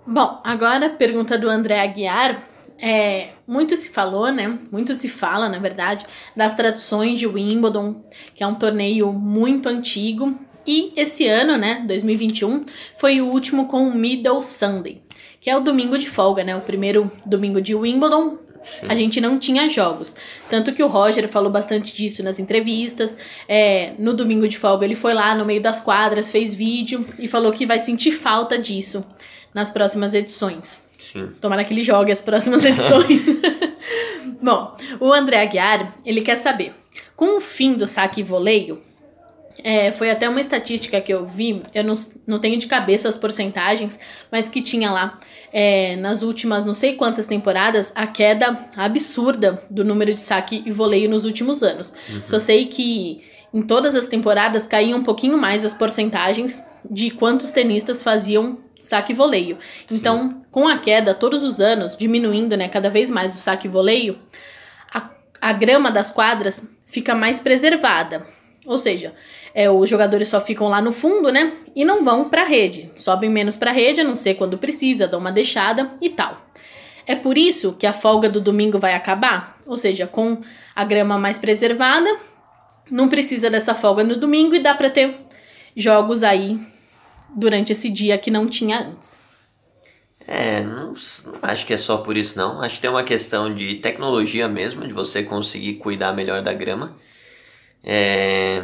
Bom, agora pergunta do André Aguiar. é, muito se falou, né? Muito se fala, na verdade, das tradições de Wimbledon, que é um torneio muito antigo. E esse ano, né, 2021, foi o último com o Middle Sunday, que é o domingo de folga, né? O primeiro domingo de Wimbledon. Sim. A gente não tinha jogos. Tanto que o Roger falou bastante disso nas entrevistas. É, no domingo de folga, ele foi lá no meio das quadras, fez vídeo e falou que vai sentir falta disso nas próximas edições. Sim. Tomara que ele jogue as próximas edições. Bom, o André Aguiar, ele quer saber, com o fim do saque e voleio, é, foi até uma estatística que eu vi, eu não, não tenho de cabeça as porcentagens, mas que tinha lá é, nas últimas não sei quantas temporadas a queda absurda do número de saque e voleio nos últimos anos. Uhum. Só sei que em todas as temporadas caía um pouquinho mais as porcentagens de quantos tenistas faziam saque e voleio. Sim. Então, com a queda todos os anos, diminuindo né, cada vez mais o saque e voleio, a, a grama das quadras fica mais preservada. Ou seja, é, os jogadores só ficam lá no fundo, né? E não vão para a rede. Sobem menos para a rede, a não ser quando precisa, dão uma deixada e tal. É por isso que a folga do domingo vai acabar. Ou seja, com a grama mais preservada, não precisa dessa folga no domingo e dá para ter jogos aí durante esse dia que não tinha antes. É, não, não, acho que é só por isso não. Acho que tem uma questão de tecnologia mesmo, de você conseguir cuidar melhor da grama. É,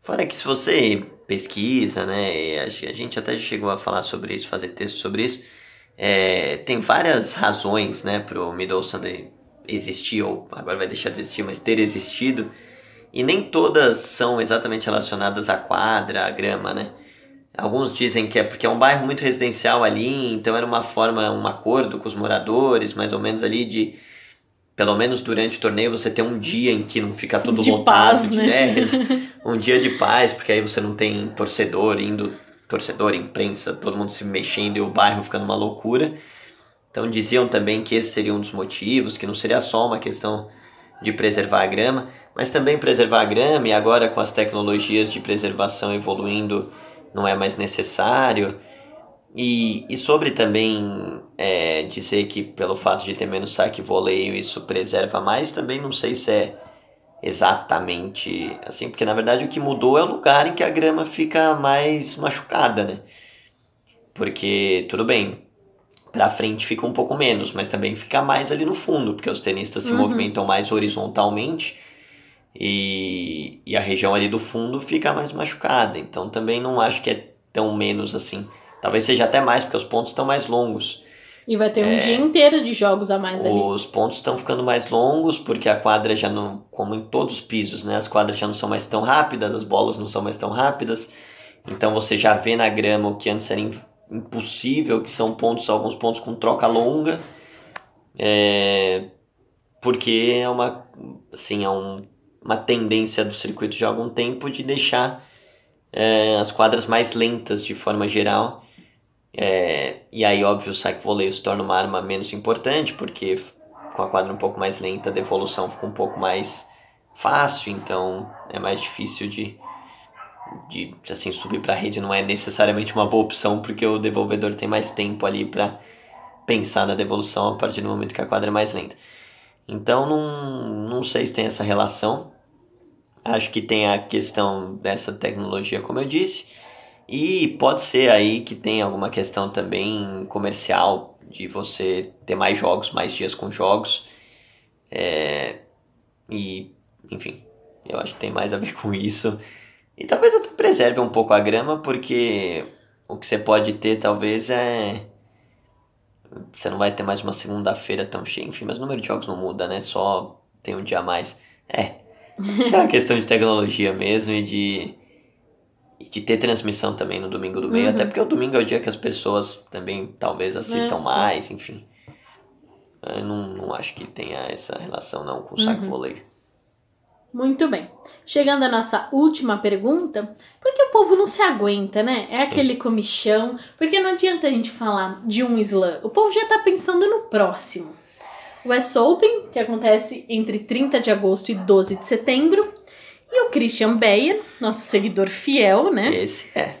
fora que se você pesquisa, né, a gente até chegou a falar sobre isso, fazer texto sobre isso, é, tem várias razões, né, pro Middle Sunday existir, ou agora vai deixar de existir, mas ter existido, e nem todas são exatamente relacionadas à quadra, à grama, né. Alguns dizem que é porque é um bairro muito residencial ali, então era uma forma, um acordo com os moradores, mais ou menos ali, de pelo menos durante o torneio você ter um dia em que não fica tudo de lotado. Paz, de, né? Um dia de paz, porque aí você não tem torcedor indo, torcedor, imprensa, todo mundo se mexendo e o bairro ficando uma loucura. Então diziam também que esse seria um dos motivos, que não seria só uma questão de preservar a grama, mas também preservar a grama e agora com as tecnologias de preservação evoluindo não é mais necessário. E, e sobre também é, dizer que pelo fato de ter menos saque e voleio isso preserva mais, também não sei se é exatamente assim, porque na verdade o que mudou é o lugar em que a grama fica mais machucada, né? Porque, tudo bem, pra frente fica um pouco menos, mas também fica mais ali no fundo, porque os tenistas se uhum. movimentam mais horizontalmente e, e a região ali do fundo fica mais machucada. Então também não acho que é tão menos assim. Talvez seja até mais, porque os pontos estão mais longos. E vai ter um é, dia inteiro de jogos a mais os ali. Os pontos estão ficando mais longos, porque a quadra já não. Como em todos os pisos, né? As quadras já não são mais tão rápidas, as bolas não são mais tão rápidas. Então você já vê na grama o que antes era impossível, que são pontos, alguns pontos com troca longa. É, porque é uma. Assim, é um uma tendência do circuito já há algum tempo de deixar é, as quadras mais lentas de forma geral. É, e aí, óbvio, o saque voleio se torna uma arma menos importante, porque com a quadra um pouco mais lenta, a devolução fica um pouco mais fácil, então é mais difícil de, de assim, subir para a rede. Não é necessariamente uma boa opção, porque o devolvedor tem mais tempo ali para pensar na devolução a partir do momento que a quadra é mais lenta. Então, não, não sei se tem essa relação. Acho que tem a questão dessa tecnologia, como eu disse, e pode ser aí que tem alguma questão também comercial de você ter mais jogos, mais dias com jogos. É, e, enfim, eu acho que tem mais a ver com isso. E talvez até preserve um pouco a grama, porque o que você pode ter talvez é. Você não vai ter mais uma segunda-feira tão cheia, enfim, mas o número de jogos não muda, né? Só tem um dia a mais. É, é uma questão de tecnologia mesmo e de, e de ter transmissão também no domingo do meio, uhum. até porque o domingo é o dia que as pessoas também talvez assistam é, mais, enfim. Eu não, não acho que tenha essa relação não com o saco uhum. voleio. Muito bem. Chegando à nossa última pergunta, por que o povo não se aguenta, né? É aquele comichão, porque não adianta a gente falar de um slam. O povo já tá pensando no próximo o US Open, que acontece entre 30 de agosto e 12 de setembro, e o Christian Beyer, nosso seguidor fiel, né? Esse é.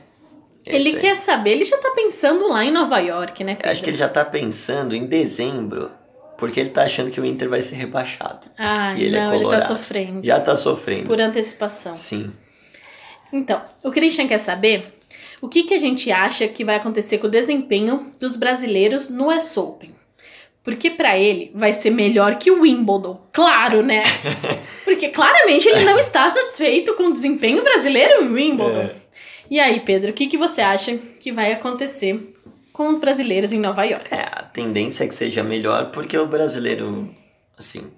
Esse ele é. quer saber, ele já tá pensando lá em Nova York, né? Pedro? Acho que ele já tá pensando em dezembro porque ele tá achando que o Inter vai ser rebaixado. Ah, E ele é não, ele tá sofrendo. Já tá sofrendo. Por antecipação. Sim. Então, o Christian quer saber o que, que a gente acha que vai acontecer com o desempenho dos brasileiros no US Open. Porque pra ele vai ser melhor que o Wimbledon. Claro, né? Porque claramente ele não está satisfeito com o desempenho brasileiro em Wimbledon. É. E aí, Pedro, o que, que você acha que vai acontecer com os brasileiros em Nova York? É, a tendência é que seja melhor porque o brasileiro, assim,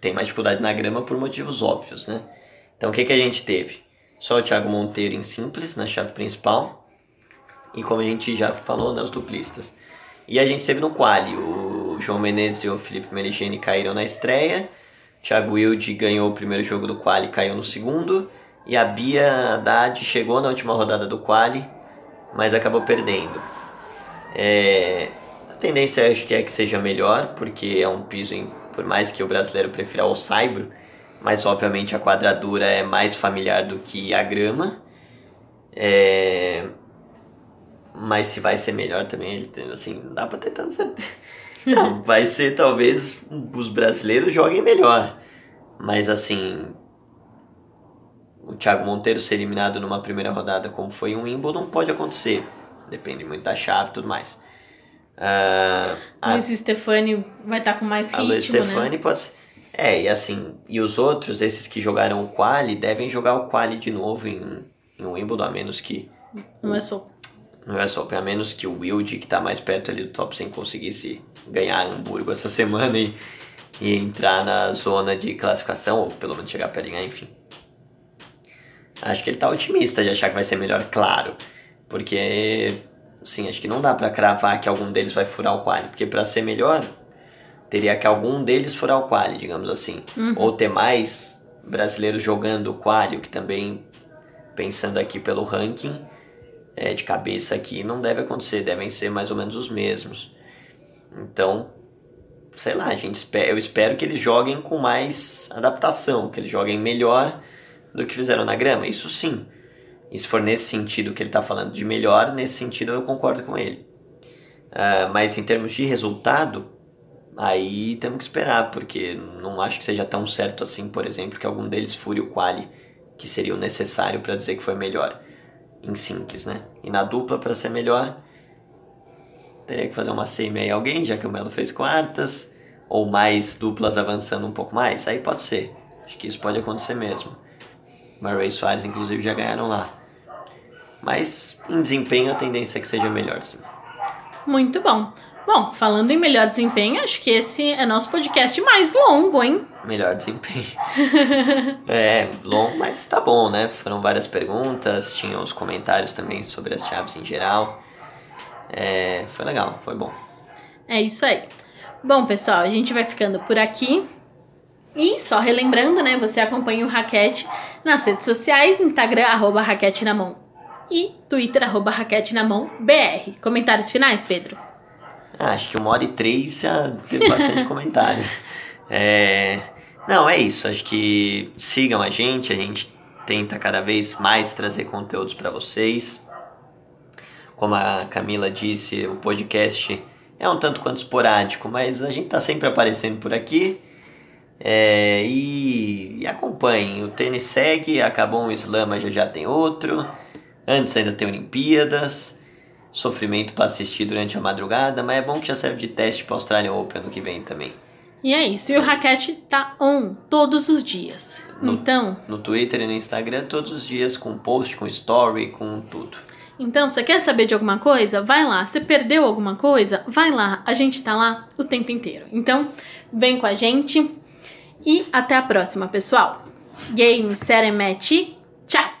tem mais dificuldade na grama por motivos óbvios, né? Então o que, que a gente teve? Só o Thiago Monteiro em simples, na chave principal. E como a gente já falou, nas duplistas. E a gente teve no quali, o João Menezes e o Felipe Merigene caíram na estreia. Thiago Wilde ganhou o primeiro jogo do quali e caiu no segundo. E a Bia Haddad chegou na última rodada do quali, mas acabou perdendo. É, a tendência acho que é que seja melhor, porque é um piso, em, por mais que o brasileiro prefira o saibro, mas obviamente a quadradura é mais familiar do que a grama. É, mas se vai ser melhor também, assim, não dá pra ter tanta certeza. Não, vai ser talvez os brasileiros joguem melhor. Mas assim, o Thiago Monteiro ser eliminado numa primeira rodada como foi um Wimbledon pode acontecer. Depende muito da chave e tudo mais. Ah, a, Luiz Stefani vai estar com mais a ritmo, Luiz né? Stefani pode ser. É, e assim, e os outros, esses que jogaram o quali, devem jogar o quali de novo em, em Wimbledon, a menos que Não é só. não é só, a menos que o Wilde, que tá mais perto ali do top 100, conseguisse ganhar Hamburgo essa semana e, e entrar na zona de classificação, ou pelo menos chegar perto de ganhar, enfim. Acho que ele tá otimista de achar que vai ser melhor, claro. Porque, assim, acho que não dá pra cravar que algum deles vai furar o quali. Porque pra ser melhor, teria que algum deles furar o quali, digamos assim. Ou ter mais brasileiros jogando o quali, o que também, pensando aqui pelo ranking, é, de cabeça aqui, não deve acontecer. Devem ser mais ou menos os mesmos. Então, sei lá, a gente espera, eu espero que eles joguem com mais adaptação, que eles joguem melhor do que fizeram na grama, isso sim. E se for nesse sentido que ele está falando de melhor, nesse sentido eu concordo com ele. Ah, mas em termos de resultado, aí temos que esperar, porque não acho que seja tão certo assim, por exemplo, que algum deles fure o quali, que seria o necessário para dizer que foi melhor. Em simples, né? E na dupla, para ser melhor, teria que fazer uma semi aí alguém, já que o Melo fez quartas, ou mais duplas avançando um pouco mais, aí pode ser. Acho que isso pode acontecer mesmo. Murray e Soares, inclusive, já ganharam lá. Mas em desempenho a tendência é que seja melhor. Sim. Muito bom. Bom, falando em melhor desempenho, acho que esse é nosso podcast mais longo, hein? Melhor desempenho. é, longo, mas tá bom, né? Foram várias perguntas, tinha os comentários também sobre as chaves em geral. É, foi legal, foi bom. É isso aí. Bom, pessoal, a gente vai ficando por aqui. E só relembrando, né? Você acompanha o Raquete nas redes sociais, Instagram, arroba Raquete na mão. E Twitter, arroba Raquete na mão, BR. Comentários finais, Pedro? Ah, acho que uma hora e três já teve bastante comentário. É, não, é isso. Acho que sigam a gente. A gente tenta cada vez mais trazer conteúdos para vocês. Como a Camila disse, o podcast é um tanto quanto esporádico, mas a gente tá sempre aparecendo por aqui. É, e, e acompanhem. O tênis segue, acabou um slam, mas já já tem outro. Antes ainda tem Olimpíadas. Sofrimento para assistir durante a madrugada, mas é bom que já serve de teste para Australian Open ano que vem também. E é isso. E o Raquete tá on todos os dias. No- Então, No Twitter e no Instagram, todos os dias, com post, com story, com tudo. Então, você quer saber de alguma coisa? Vai lá. Você perdeu alguma coisa? Vai lá. A gente tá lá o tempo inteiro. Então, vem com a gente. E até a próxima, pessoal. Game, série, match. Tchau!